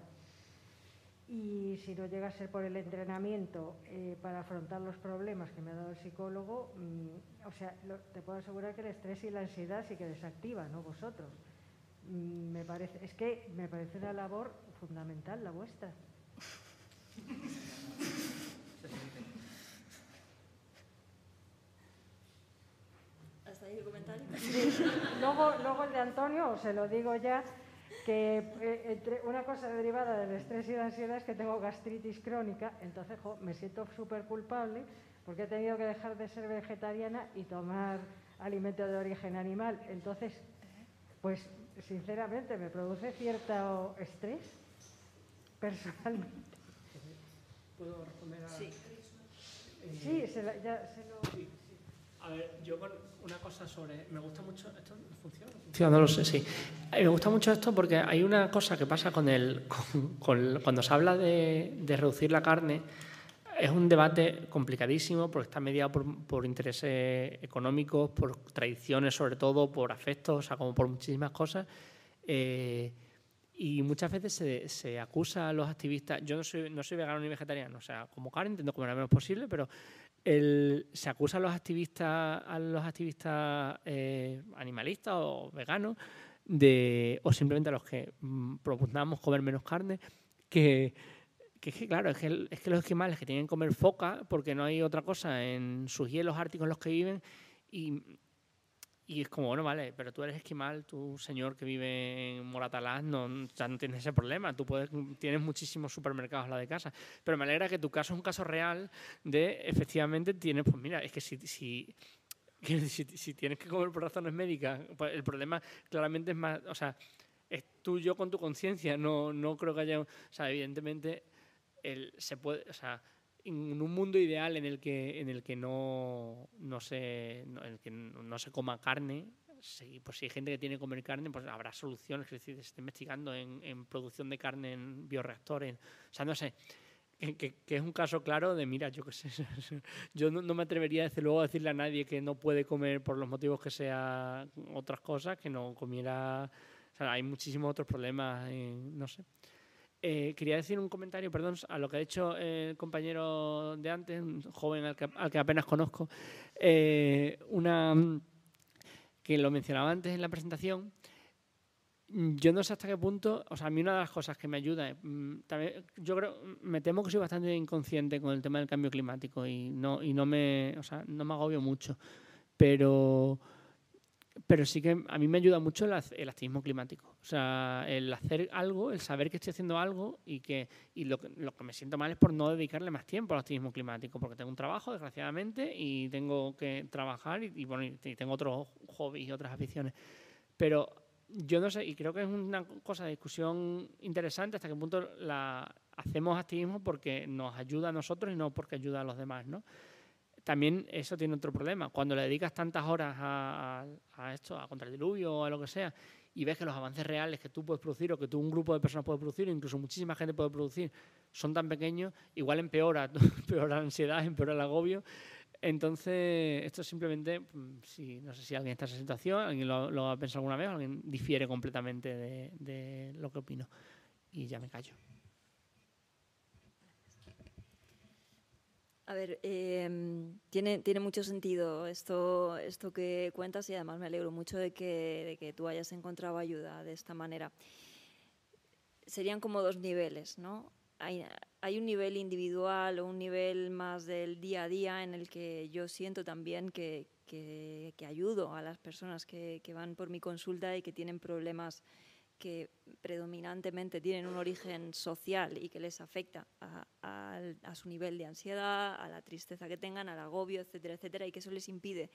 Speaker 7: y si no llega a ser por el entrenamiento eh, para afrontar los problemas que me ha dado el psicólogo, mm, o sea, te puedo asegurar que el estrés y la ansiedad sí que desactiva, no vosotros. Mm, me parece, es que me parece una labor fundamental la vuestra. [laughs]
Speaker 2: ahí el comentario?
Speaker 7: Luego, luego el de Antonio, se lo digo ya, que eh, entre una cosa derivada del estrés y la ansiedad es que tengo gastritis crónica, entonces me siento súper culpable porque he tenido que dejar de ser vegetariana y tomar alimento de origen animal. Entonces, pues sinceramente me produce cierto estrés personalmente.
Speaker 1: ¿Puedo responder a...?
Speaker 7: Sí. sí, se ya se lo...
Speaker 1: A ver, yo con una cosa sobre... Me gusta mucho... ¿Esto funciona? No lo sé, sí. Me gusta mucho esto porque hay una cosa que pasa con el... Con, cuando se habla de, de, reducir la carne, es un debate complicadísimo porque está mediado por, por, intereses económicos, por tradiciones sobre todo, por afectos, o sea, como por muchísimas cosas. Eh, y muchas veces se, se, acusa a los activistas, yo no soy, no soy vegano ni vegetariano, o sea, como carne intento comer lo menos posible, pero se acusa a los activistas, a los activistas eh, animalistas o veganos, de, o simplemente a los que mm, propugnamos comer menos carne, que, que es que, claro, es que, es que los esquimales que tienen que comer foca, porque no hay otra cosa en sus hielos árticos en los que viven, y y es como, bueno, vale, pero tú eres esquimal, tú señor que vive en Moratalaz, no, ya no tienes ese problema. Tú puedes, tienes muchísimos supermercados a la de casa. Pero me alegra que tu caso es un caso real de, efectivamente, tienes, pues mira, es que si, si, [laughs] si, tienes que comer por razones médicas, pues el problema claramente es más, o sea, es tú yo con tu conciencia. No, no creo que haya, o sea, evidentemente, el, se puede, o sea, en un mundo ideal en el que, en el que no, no, se, en el que no se coma carne, si, pues si hay gente que tiene que comer carne, pues habrá soluciones, es decir, se está investigando en, en producción de carne en bioreactores. O sea, no sé, que, que- que es un caso claro de, mira, yo qué sé, [laughs] yo no, no me atrevería desde luego a decirle a nadie que no puede comer por los motivos que sea otras cosas, que no comiera... O sea, hay muchísimos otros problemas, eh, no sé. Eh, quería decir un comentario, perdón, a lo que ha dicho eh, el compañero de antes, un joven al que, al que apenas conozco. Eh, una que lo mencionaba antes en la presentación. Yo no sé hasta qué punto, o sea, a mí una de las cosas que me ayuda, mm, también, yo creo, me temo que soy bastante inconsciente con el tema del cambio climático y no, y no me, o sea, no me agobio mucho, pero, pero sí que a mí me ayuda mucho el activismo climático. O sea, el hacer algo, el saber que estoy haciendo algo y que y lo, lo que me siento mal es por no dedicarle más tiempo al activismo climático, porque tengo un trabajo, desgraciadamente, y tengo que trabajar y, bueno, y te- y tengo otros hobbies y otras aficiones. Pero yo no sé, y creo que es una cosa de discusión interesante hasta qué punto la hacemos activismo porque nos ayuda a nosotros y no porque ayuda a los demás, ¿no? También eso tiene otro problema. Cuando le dedicas tantas horas a, a- a esto, a contra el diluvio o a lo que sea, y ves que los avances reales que tú puedes producir o que tú un grupo de personas puede producir, incluso muchísima gente puede producir, son tan pequeños, igual empeora, [laughs] empeora la ansiedad, empeora el agobio. Entonces, esto simplemente, mm, si, no sé si alguien está en esa situación, alguien lo, ha pensado alguna vez, alguien difiere completamente de lo que opino. Y ya me callo.
Speaker 2: A ver, eh, tiene, tiene mucho sentido esto, esto que cuentas y además me alegro mucho de que, de que tú hayas encontrado ayuda de esta manera. Serían como dos niveles, ¿no? Hay, hay un nivel individual o un nivel más del día a día en el que yo siento también que, que- que ayudo a las personas que, que van por mi consulta y que tienen problemas que predominantemente tienen un origen social y que les afecta a, su nivel de ansiedad, a la tristeza que tengan, al agobio, etcétera, etcétera, y que eso les impide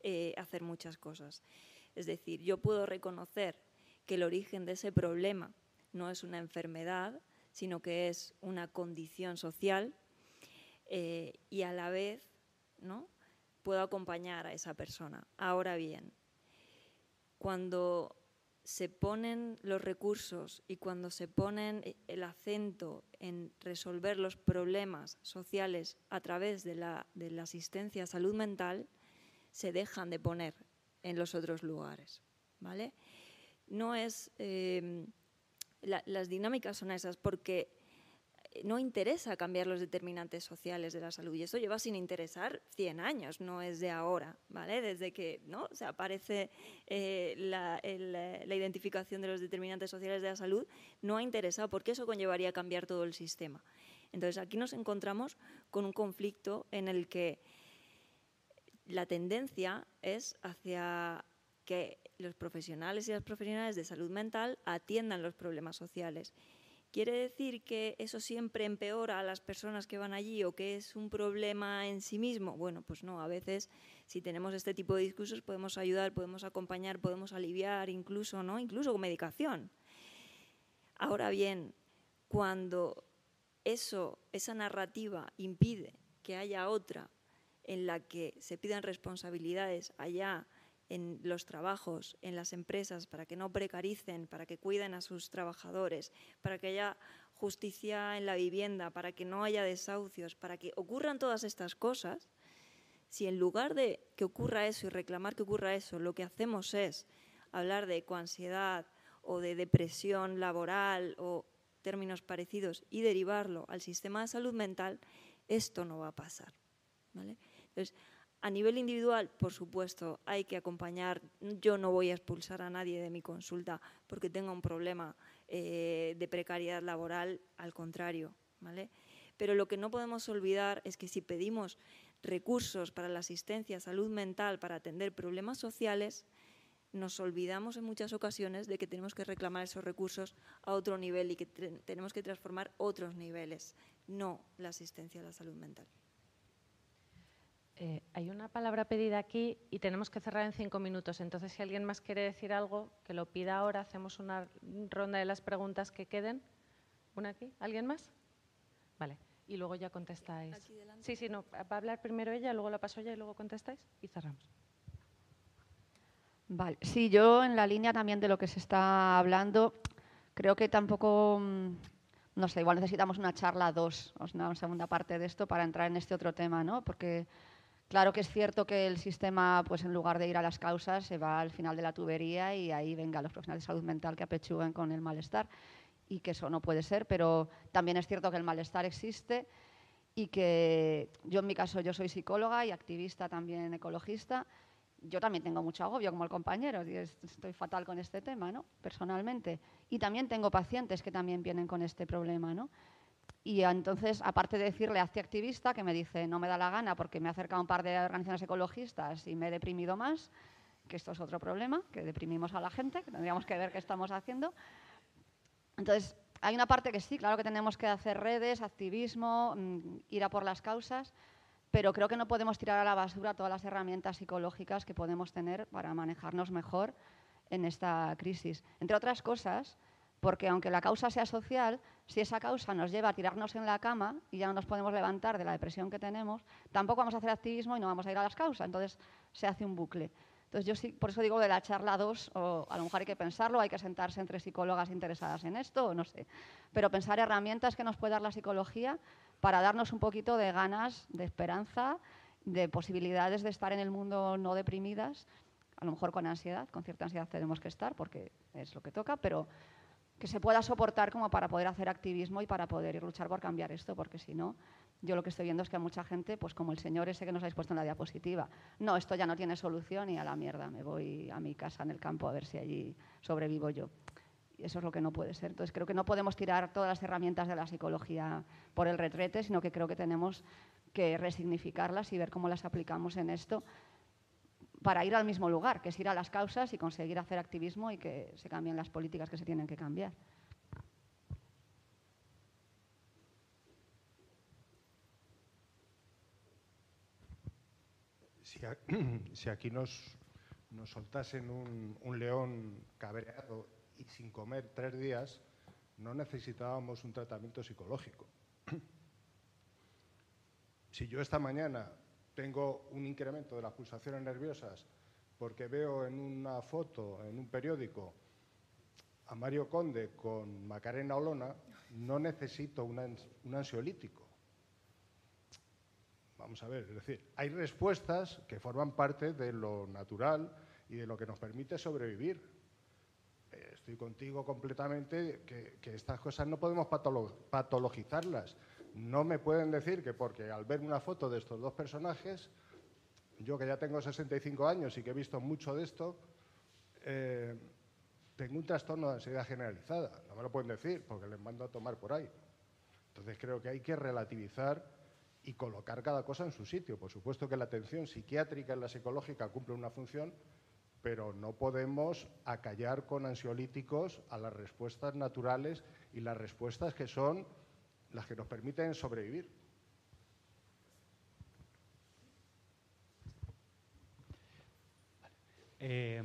Speaker 2: eh, hacer muchas cosas. Es decir, yo puedo reconocer que el origen de ese problema no es una enfermedad, sino que es una condición social eh, y a la vez ¿no? puedo acompañar a esa persona. Ahora bien, cuando se ponen los recursos y cuando se ponen eh, el acento en resolver los problemas sociales a través de la, de la asistencia a salud mental, se dejan de poner en los otros lugares. ¿vale? No es, eh, la- las dinámicas son esas porque no interesa cambiar los determinantes sociales de la salud y esto lleva sin interesar 100 años, no es de ahora, ¿vale? Desde que ¿no? se aparece eh, la, eh, la identificación de los determinantes sociales de la salud, no ha interesado porque eso conllevaría cambiar todo el sistema. Entonces aquí nos encontramos con un conflicto en el que la tendencia es hacia que los profesionales y las profesionales de salud mental atiendan los problemas sociales. ¿Quiere decir que eso siempre empeora a las personas que van allí o que es un problema en sí mismo? Bueno, pues no, a veces si tenemos este tipo de discursos podemos ayudar, podemos acompañar, podemos aliviar incluso, ¿no? Incluso con medicación. Ahora bien, cuando eso, esa narrativa impide que haya otra en la que se pidan responsabilidades allá en los trabajos, en las empresas, para que no precaricen, para que cuiden a sus trabajadores, para que haya justicia en la vivienda, para que no haya desahucios, para que ocurran todas estas cosas, si en lugar de que ocurra eso y reclamar que ocurra eso, lo que hacemos es hablar de ecoansiedad o de depresión laboral o términos parecidos y derivarlo al sistema de salud mental, esto no va a pasar. ¿vale? Entonces, a nivel individual, por supuesto, hay que acompañar. Yo no voy a expulsar a nadie de mi consulta porque tenga un problema eh, de precariedad laboral, al contrario. ¿vale? Pero lo que no podemos olvidar es que si pedimos recursos para la asistencia a salud mental, para atender problemas sociales, nos olvidamos en muchas ocasiones de que tenemos que reclamar esos recursos a otro nivel y que te- tenemos que transformar otros niveles, no la asistencia a la salud mental.
Speaker 7: Eh, hay una palabra pedida aquí y tenemos que cerrar en cinco minutos. Entonces, si alguien más quiere decir algo, que lo pida ahora. Hacemos una ronda de las preguntas que queden. ¿Una aquí? ¿Alguien más? Vale. Y luego ya contestáis.
Speaker 2: Aquí delante.
Speaker 7: Sí, sí, no. Va a hablar primero ella, luego la paso ella y luego contestáis y cerramos.
Speaker 8: Vale, sí, yo en la línea también de lo que se está hablando, creo que tampoco, mm, no sé, igual necesitamos una charla dos, una segunda parte de esto para entrar en este otro tema, ¿no? Porque claro que es cierto que el sistema, pues en lugar de ir a las causas, se va al final de la tubería y ahí venga los profesionales de salud mental que apechuguen con el malestar y que eso no puede ser, pero también es cierto que el malestar existe y que yo en mi caso yo soy psicóloga y activista también ecologista yo también tengo mucho agobio como el compañero, estoy fatal con este tema, ¿no? Personalmente. Y también tengo pacientes que también vienen con este problema, ¿no? Y entonces, aparte de decirle, hazte activista, que me dice, no me da la gana porque me he acercado a un par de organizaciones ecologistas y me he deprimido más, que esto es otro problema, que deprimimos a la gente, que tendríamos que ver qué estamos haciendo. Entonces, hay una parte que sí, claro que tenemos que hacer redes, activismo, mm, ir a por las causas, pero creo que no podemos tirar a la basura todas las herramientas psicológicas que podemos tener para manejarnos mejor en esta crisis. Entre otras cosas, porque aunque la causa sea social, si esa causa nos lleva a tirarnos en la cama y ya no nos podemos levantar de la depresión que tenemos, tampoco vamos a hacer activismo y no vamos a ir a las causas. Entonces se hace un bucle. Entonces yo sí, por eso digo de la charla 2, o a lo mejor hay que pensarlo, hay que sentarse entre psicólogas interesadas en esto, o no sé. Pero pensar herramientas que nos puede dar la psicología para darnos un poquito de ganas, de esperanza, de posibilidades de estar en el mundo no deprimidas, a lo mejor con ansiedad, con cierta ansiedad tenemos que estar porque es lo que toca, pero que se pueda soportar como para poder hacer activismo y para poder luchar por cambiar esto, porque si no, yo lo que estoy viendo es que a mucha gente, pues como el señor ese que nos habéis puesto en la diapositiva, no, esto ya no tiene solución y a la mierda, me voy a mi casa en el campo a ver si allí sobrevivo yo eso es lo que no puede ser. Entonces creo que no podemos tirar todas las herramientas de la psicología por el retrete, sino que creo que tenemos que resignificarlas y ver cómo las aplicamos en esto para ir al mismo lugar, que es ir a las causas y conseguir hacer activismo y que se cambien las políticas que se tienen que cambiar.
Speaker 9: Si, [clears throat] aquí nos, nos soltasen un, un león cabreado y sin comer tres días, no necesitábamos un tratamiento psicológico. [clears throat] Si yo esta mañana tengo un incremento de las pulsaciones nerviosas porque veo en una foto, en un periódico, a Mario Conde con Macarena Olona, no necesito un ansiolítico. Vamos a ver, es decir, hay respuestas que forman parte de lo natural y de lo que nos permite sobrevivir estoy contigo completamente, que, estas cosas no podemos patologizarlas. No me pueden decir que porque al ver una foto de estos dos personajes, yo que ya tengo 65 años y que he visto mucho de esto, eh, tengo un trastorno de ansiedad generalizada. No me lo pueden decir porque les mando a tomar por ahí. Entonces creo que hay que relativizar y colocar cada cosa en su sitio. Por supuesto que la atención psiquiátrica y la psicológica cumple una función, pero no podemos acallar con ansiolíticos a las respuestas naturales y las respuestas que son las que nos permiten sobrevivir.
Speaker 10: Eh,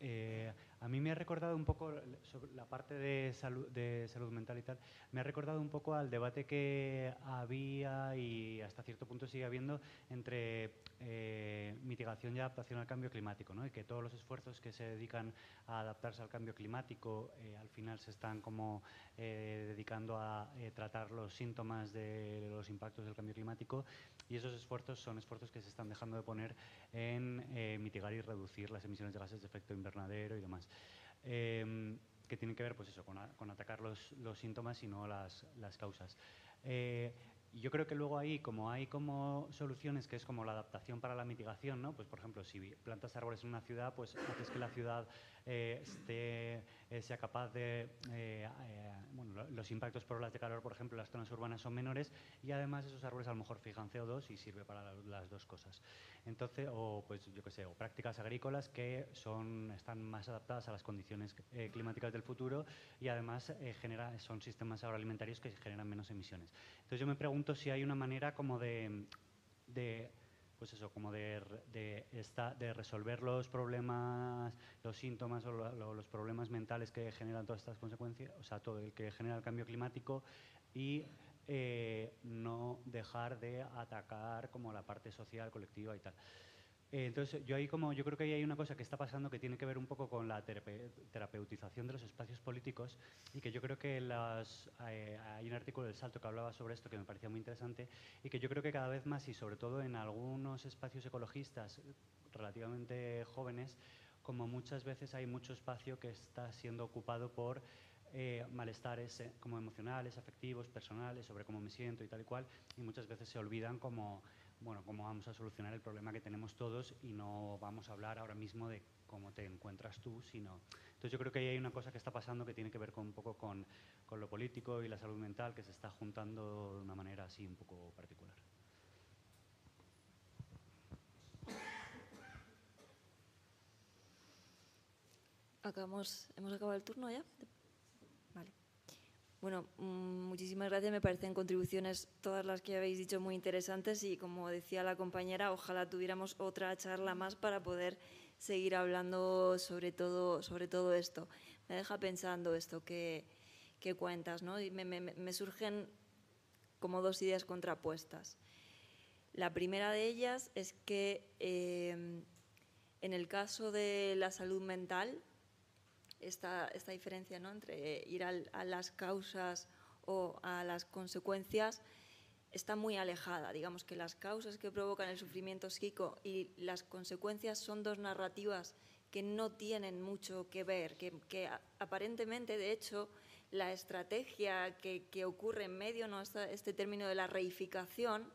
Speaker 10: eh, a mí me ha recordado un poco sobre la parte de salud, de salud mental y tal, me ha recordado un poco al debate que había y hasta cierto punto sigue habiendo entre eh, mitigación y adaptación al cambio climático, ¿no? y que todos los esfuerzos que se dedican a adaptarse al cambio climático eh, al final se están como eh, dedicando a tratar los síntomas de los impactos del cambio climático y esos esfuerzos son esfuerzos que se están dejando de poner en mitigar y reducir las emisiones de gases de efecto invernadero y demás. Em, que tienen que ver pues eso, con, atacar los, síntomas y no las, causas. Eh, yo creo que luego ahí, como hay como soluciones que es como la adaptación para la mitigación, ¿no? Pues por ejemplo, si plantas árboles en una ciudad, pues haces que la ciudad eh, eh, sea capaz de... Eh, bueno, los impactos por olas de calor, por ejemplo, en las zonas urbanas son menores y además esos árboles a lo mejor fijan CO2 y sirve para las dos cosas. Entonces, o pues yo qué sé, o prácticas agrícolas que son, están más adaptadas a las condiciones climáticas del futuro y además genera, son sistemas agroalimentarios que generan menos emisiones. Entonces yo me pregunto si hay una manera como de pues eso, como de, de, de, resolver los problemas, los síntomas o los problemas mentales que generan todas estas consecuencias, o sea, todo el que genera el cambio climático y eh, no dejar de atacar como la parte social, colectiva y tal. Eh, entonces, yo ahí como yo creo que hay una cosa que está pasando que tiene que ver un poco con la terapeutización de los espacios políticos y que yo creo que las, eh, hay un artículo del Salto que hablaba sobre esto que me parecía muy interesante y que yo creo que cada vez más y sobre todo en algunos espacios ecologistas relativamente jóvenes, como muchas veces hay mucho espacio que está siendo ocupado por eh, malestares como emocionales, afectivos, personales, sobre cómo me siento y tal y cual, y muchas veces se olvidan como bueno, cómo vamos a solucionar el problema que tenemos todos y no vamos a hablar ahora mismo de cómo te encuentras tú, sino... Entonces yo creo que ahí hay una cosa que está pasando que tiene que ver con un poco con, con lo político y la salud mental que se está juntando de una manera así un poco particular.
Speaker 2: Acabamos, ¿Hemos acabado el turno ya? Bueno, mm, muchísimas gracias. Me parecen contribuciones todas las que habéis dicho muy interesantes y como decía la compañera, ojalá tuviéramos otra charla más para poder seguir hablando sobre todo, sobre todo esto. Me deja pensando esto que, cuentas, ¿no? Y me, surgen como dos ideas contrapuestas. La primera de ellas es que eh, en el caso de la salud mental, esta, esta diferencia ¿no? entre ir a las causas o a las consecuencias está muy alejada. Digamos que las causas que provocan el sufrimiento psíquico y las consecuencias son dos narrativas que no tienen mucho que ver, que, que aparentemente, de hecho, la estrategia que, que ocurre en medio, ¿no? este, este término de la reificación,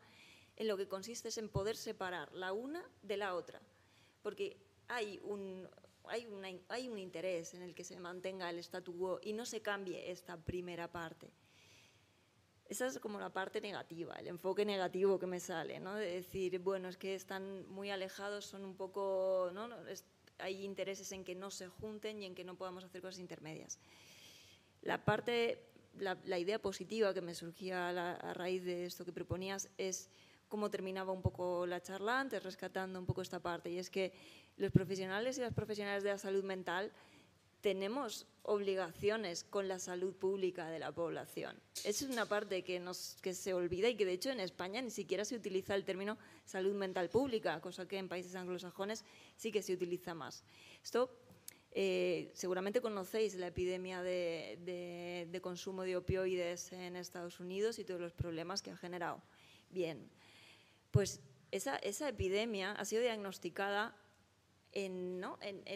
Speaker 2: en lo que consiste es en poder separar la una de la otra. Porque hay un, hay, hay un interés en el que se mantenga el statu quo y no se cambie esta primera parte. Esa es como la parte negativa, el enfoque negativo que me sale, ¿no? de decir, bueno, es que están muy alejados, son un poco, ¿no? hay intereses en que no se junten y en que no podamos hacer cosas intermedias. La parte, la, idea positiva que me surgía a, a raíz de esto que proponías es cómo terminaba un poco la charla antes, rescatando un poco esta parte, y es que los profesionales y las profesionales de la salud mental tenemos obligaciones con la salud pública de la población. Esa es una parte que, nos, que se olvida y que de hecho en España ni siquiera se utiliza el término salud mental pública, cosa que en países anglosajones sí que se utiliza más. Esto eh, seguramente conocéis la epidemia de, de, consumo de opioides en Estados Unidos y todos los problemas que ha generado. Bien, pues esa, esa epidemia ha sido diagnosticada en,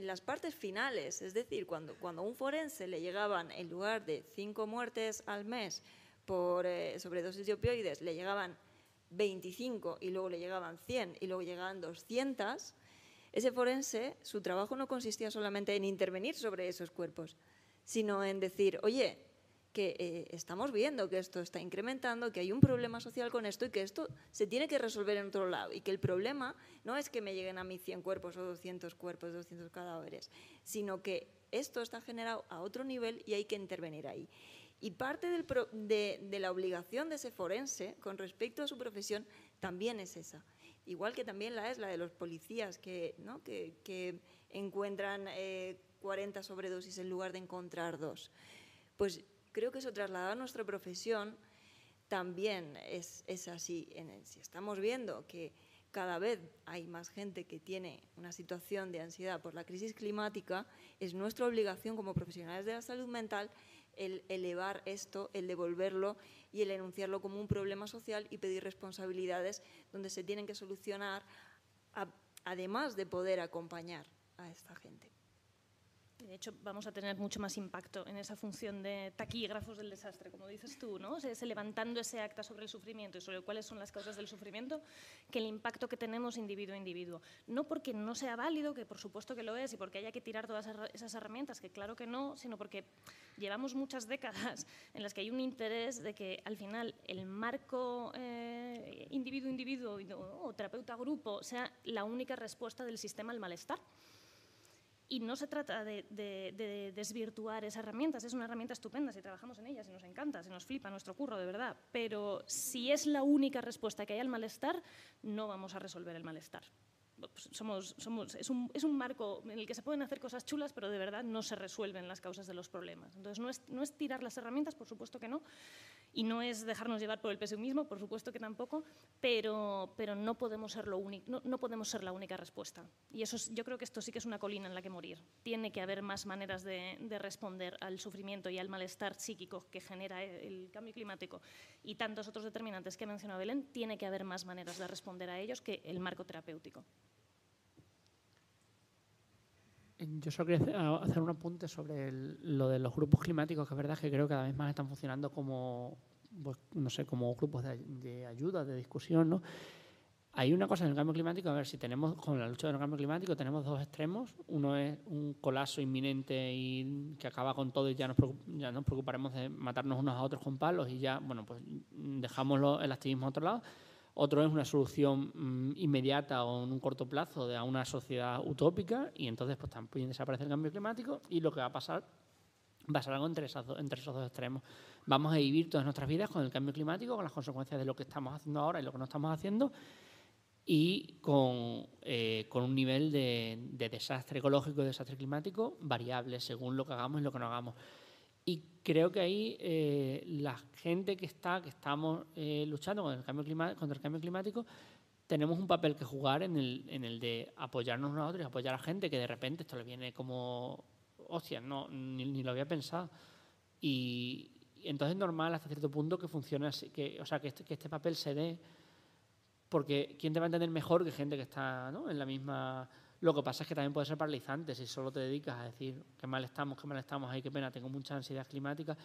Speaker 2: las partes finales, es decir, cuando, cuando a un forense le llegaban, en lugar de cinco muertes al mes por eh, sobredosis de opioides, le llegaban 25 y luego le llegaban 100 y luego llegaban 200, ese forense, su trabajo no consistía solamente en intervenir sobre esos cuerpos, sino en decir, oye, que eh, estamos viendo que esto está incrementando, que hay un problema social con esto y que esto se tiene que resolver en otro lado y que el problema no es que me lleguen a mí 100 cuerpos o 200 cuerpos, 200 cadáveres, sino que esto está generado a otro nivel y hay que intervenir ahí. Y parte de, la obligación de ese forense con respecto a su profesión también es esa. Igual que también la es la de los policías que, ¿no? que, encuentran 40 eh, sobredosis en lugar de encontrar dos. Pues creo que eso trasladado a nuestra profesión también es, así. si estamos viendo que cada vez hay más gente que tiene una situación de ansiedad por la crisis climática, es nuestra obligación como profesionales de la salud mental el elevar esto, el devolverlo y el enunciarlo como un problema social y pedir responsabilidades donde se tienen que solucionar, además de poder acompañar a esta gente.
Speaker 6: De hecho, vamos a tener mucho más impacto en esa función de taquígrafos del desastre, como dices tú, ¿no? ese levantando ese acta sobre el sufrimiento y sobre cuáles son las causas del sufrimiento, que el impacto que tenemos individuo a individuo. No porque no sea válido, que por supuesto que lo es, y porque haya que tirar todas esas herramientas, que claro que no, sino porque llevamos muchas décadas en las que hay un interés de que al final el marco eh, individuo-individuo o terapeuta-grupo sea la única respuesta del sistema al malestar. Y no se trata de, desvirtuar esas herramientas, es una herramienta estupenda si trabajamos en ellas, y nos encanta, se nos flipa nuestro curro, de verdad. Pero si es la única respuesta que hay al malestar, no vamos a resolver el malestar. Pues somos, somos, es, un, es, un, marco en el que se pueden hacer cosas chulas, pero de verdad no se resuelven las causas de los problemas. Entonces, no es, no es tirar las herramientas, por supuesto que no, Y no es dejarnos llevar por el pesimismo, por supuesto que tampoco, pero, pero no, podemos ser lo único, no, podemos ser la única respuesta. Y eso es, yo creo que esto sí que es una colina en la que morir. Tiene que haber más maneras de, de responder al sufrimiento y al malestar psíquico que genera el cambio climático y tantos otros determinantes que ha mencionado Belén. Tiene que haber más maneras de responder a ellos que el marco terapéutico.
Speaker 1: Yo solo quería hacer un apunte sobre lo de los grupos climáticos, que es verdad que creo que cada vez más están funcionando como, pues, no sé, como grupos de, ayuda, de discusión, ¿no? Hay una cosa en el cambio climático, a ver, si tenemos, con la lucha del cambio climático, tenemos dos extremos. Uno es un colapso inminente y que acaba con todo y ya nos, ya nos preocuparemos de matarnos unos a otros con palos y ya, bueno, pues dejamos el activismo a otro lado otro es una solución mm, inmediata o en un corto plazo de a una sociedad utópica y entonces pues también desaparece el cambio climático y lo que va a pasar va a ser algo entre, entre esos dos extremos. Vamos a vivir todas nuestras vidas con el cambio climático, con las consecuencias de lo que estamos haciendo ahora y lo que no estamos haciendo y con, eh, con un nivel de, de desastre ecológico y desastre climático variable según lo que hagamos y lo que no hagamos. Y creo que ahí eh, la gente que está, que estamos eh, luchando contra el, cambio contra el cambio climático, tenemos un papel que jugar en el, en el de apoyarnos unos a otros y apoyar a gente que de repente esto le viene como, hostia, no, ni, lo había pensado. Y, entonces es normal hasta cierto punto que funcione así, que, o sea, que este, que este papel se dé, porque ¿quién te va a entender mejor que gente que está ¿no? en la misma lo que pasa es que también puede ser paralizante si solo te dedicas a decir qué mal estamos, qué mal estamos, ay, qué pena, tengo mucha ansiedad climática.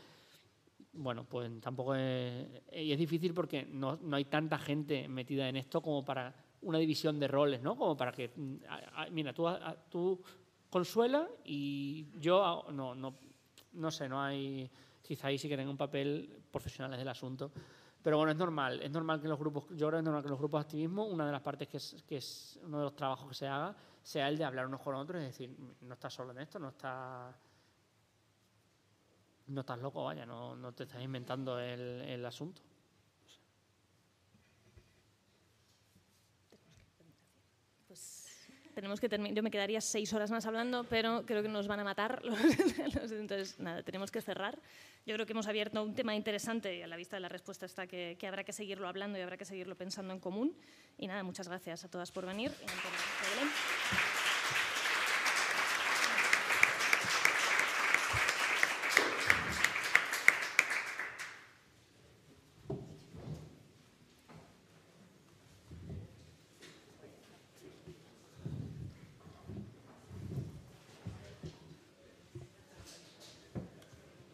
Speaker 1: Bueno, pues tampoco es. Y es difícil porque no, no hay tanta gente metida en esto como para una división de roles, ¿no? Como para que. Mira, tú, tú consuela y yo no, no, no sé, no hay. Quizá ahí sí que tenga un papel profesional del asunto. Pero bueno, es normal, es normal que los grupos, yo creo que es normal que los grupos de activismo, una de las partes que es, que es uno de los trabajos que se haga, sea el de hablar unos con otros y decir, no estás solo en esto, no estás no estás loco, vaya, no, no te estás inventando el, el asunto.
Speaker 6: tenemos que Yo me quedaría seis horas más hablando, pero creo que nos van a matar. [laughs] Entonces, nada, tenemos que cerrar. Yo creo que hemos abierto un tema interesante y a la vista de la respuesta está que, que habrá que seguirlo hablando y habrá que seguirlo pensando en común. Y nada, muchas gracias a todas por venir.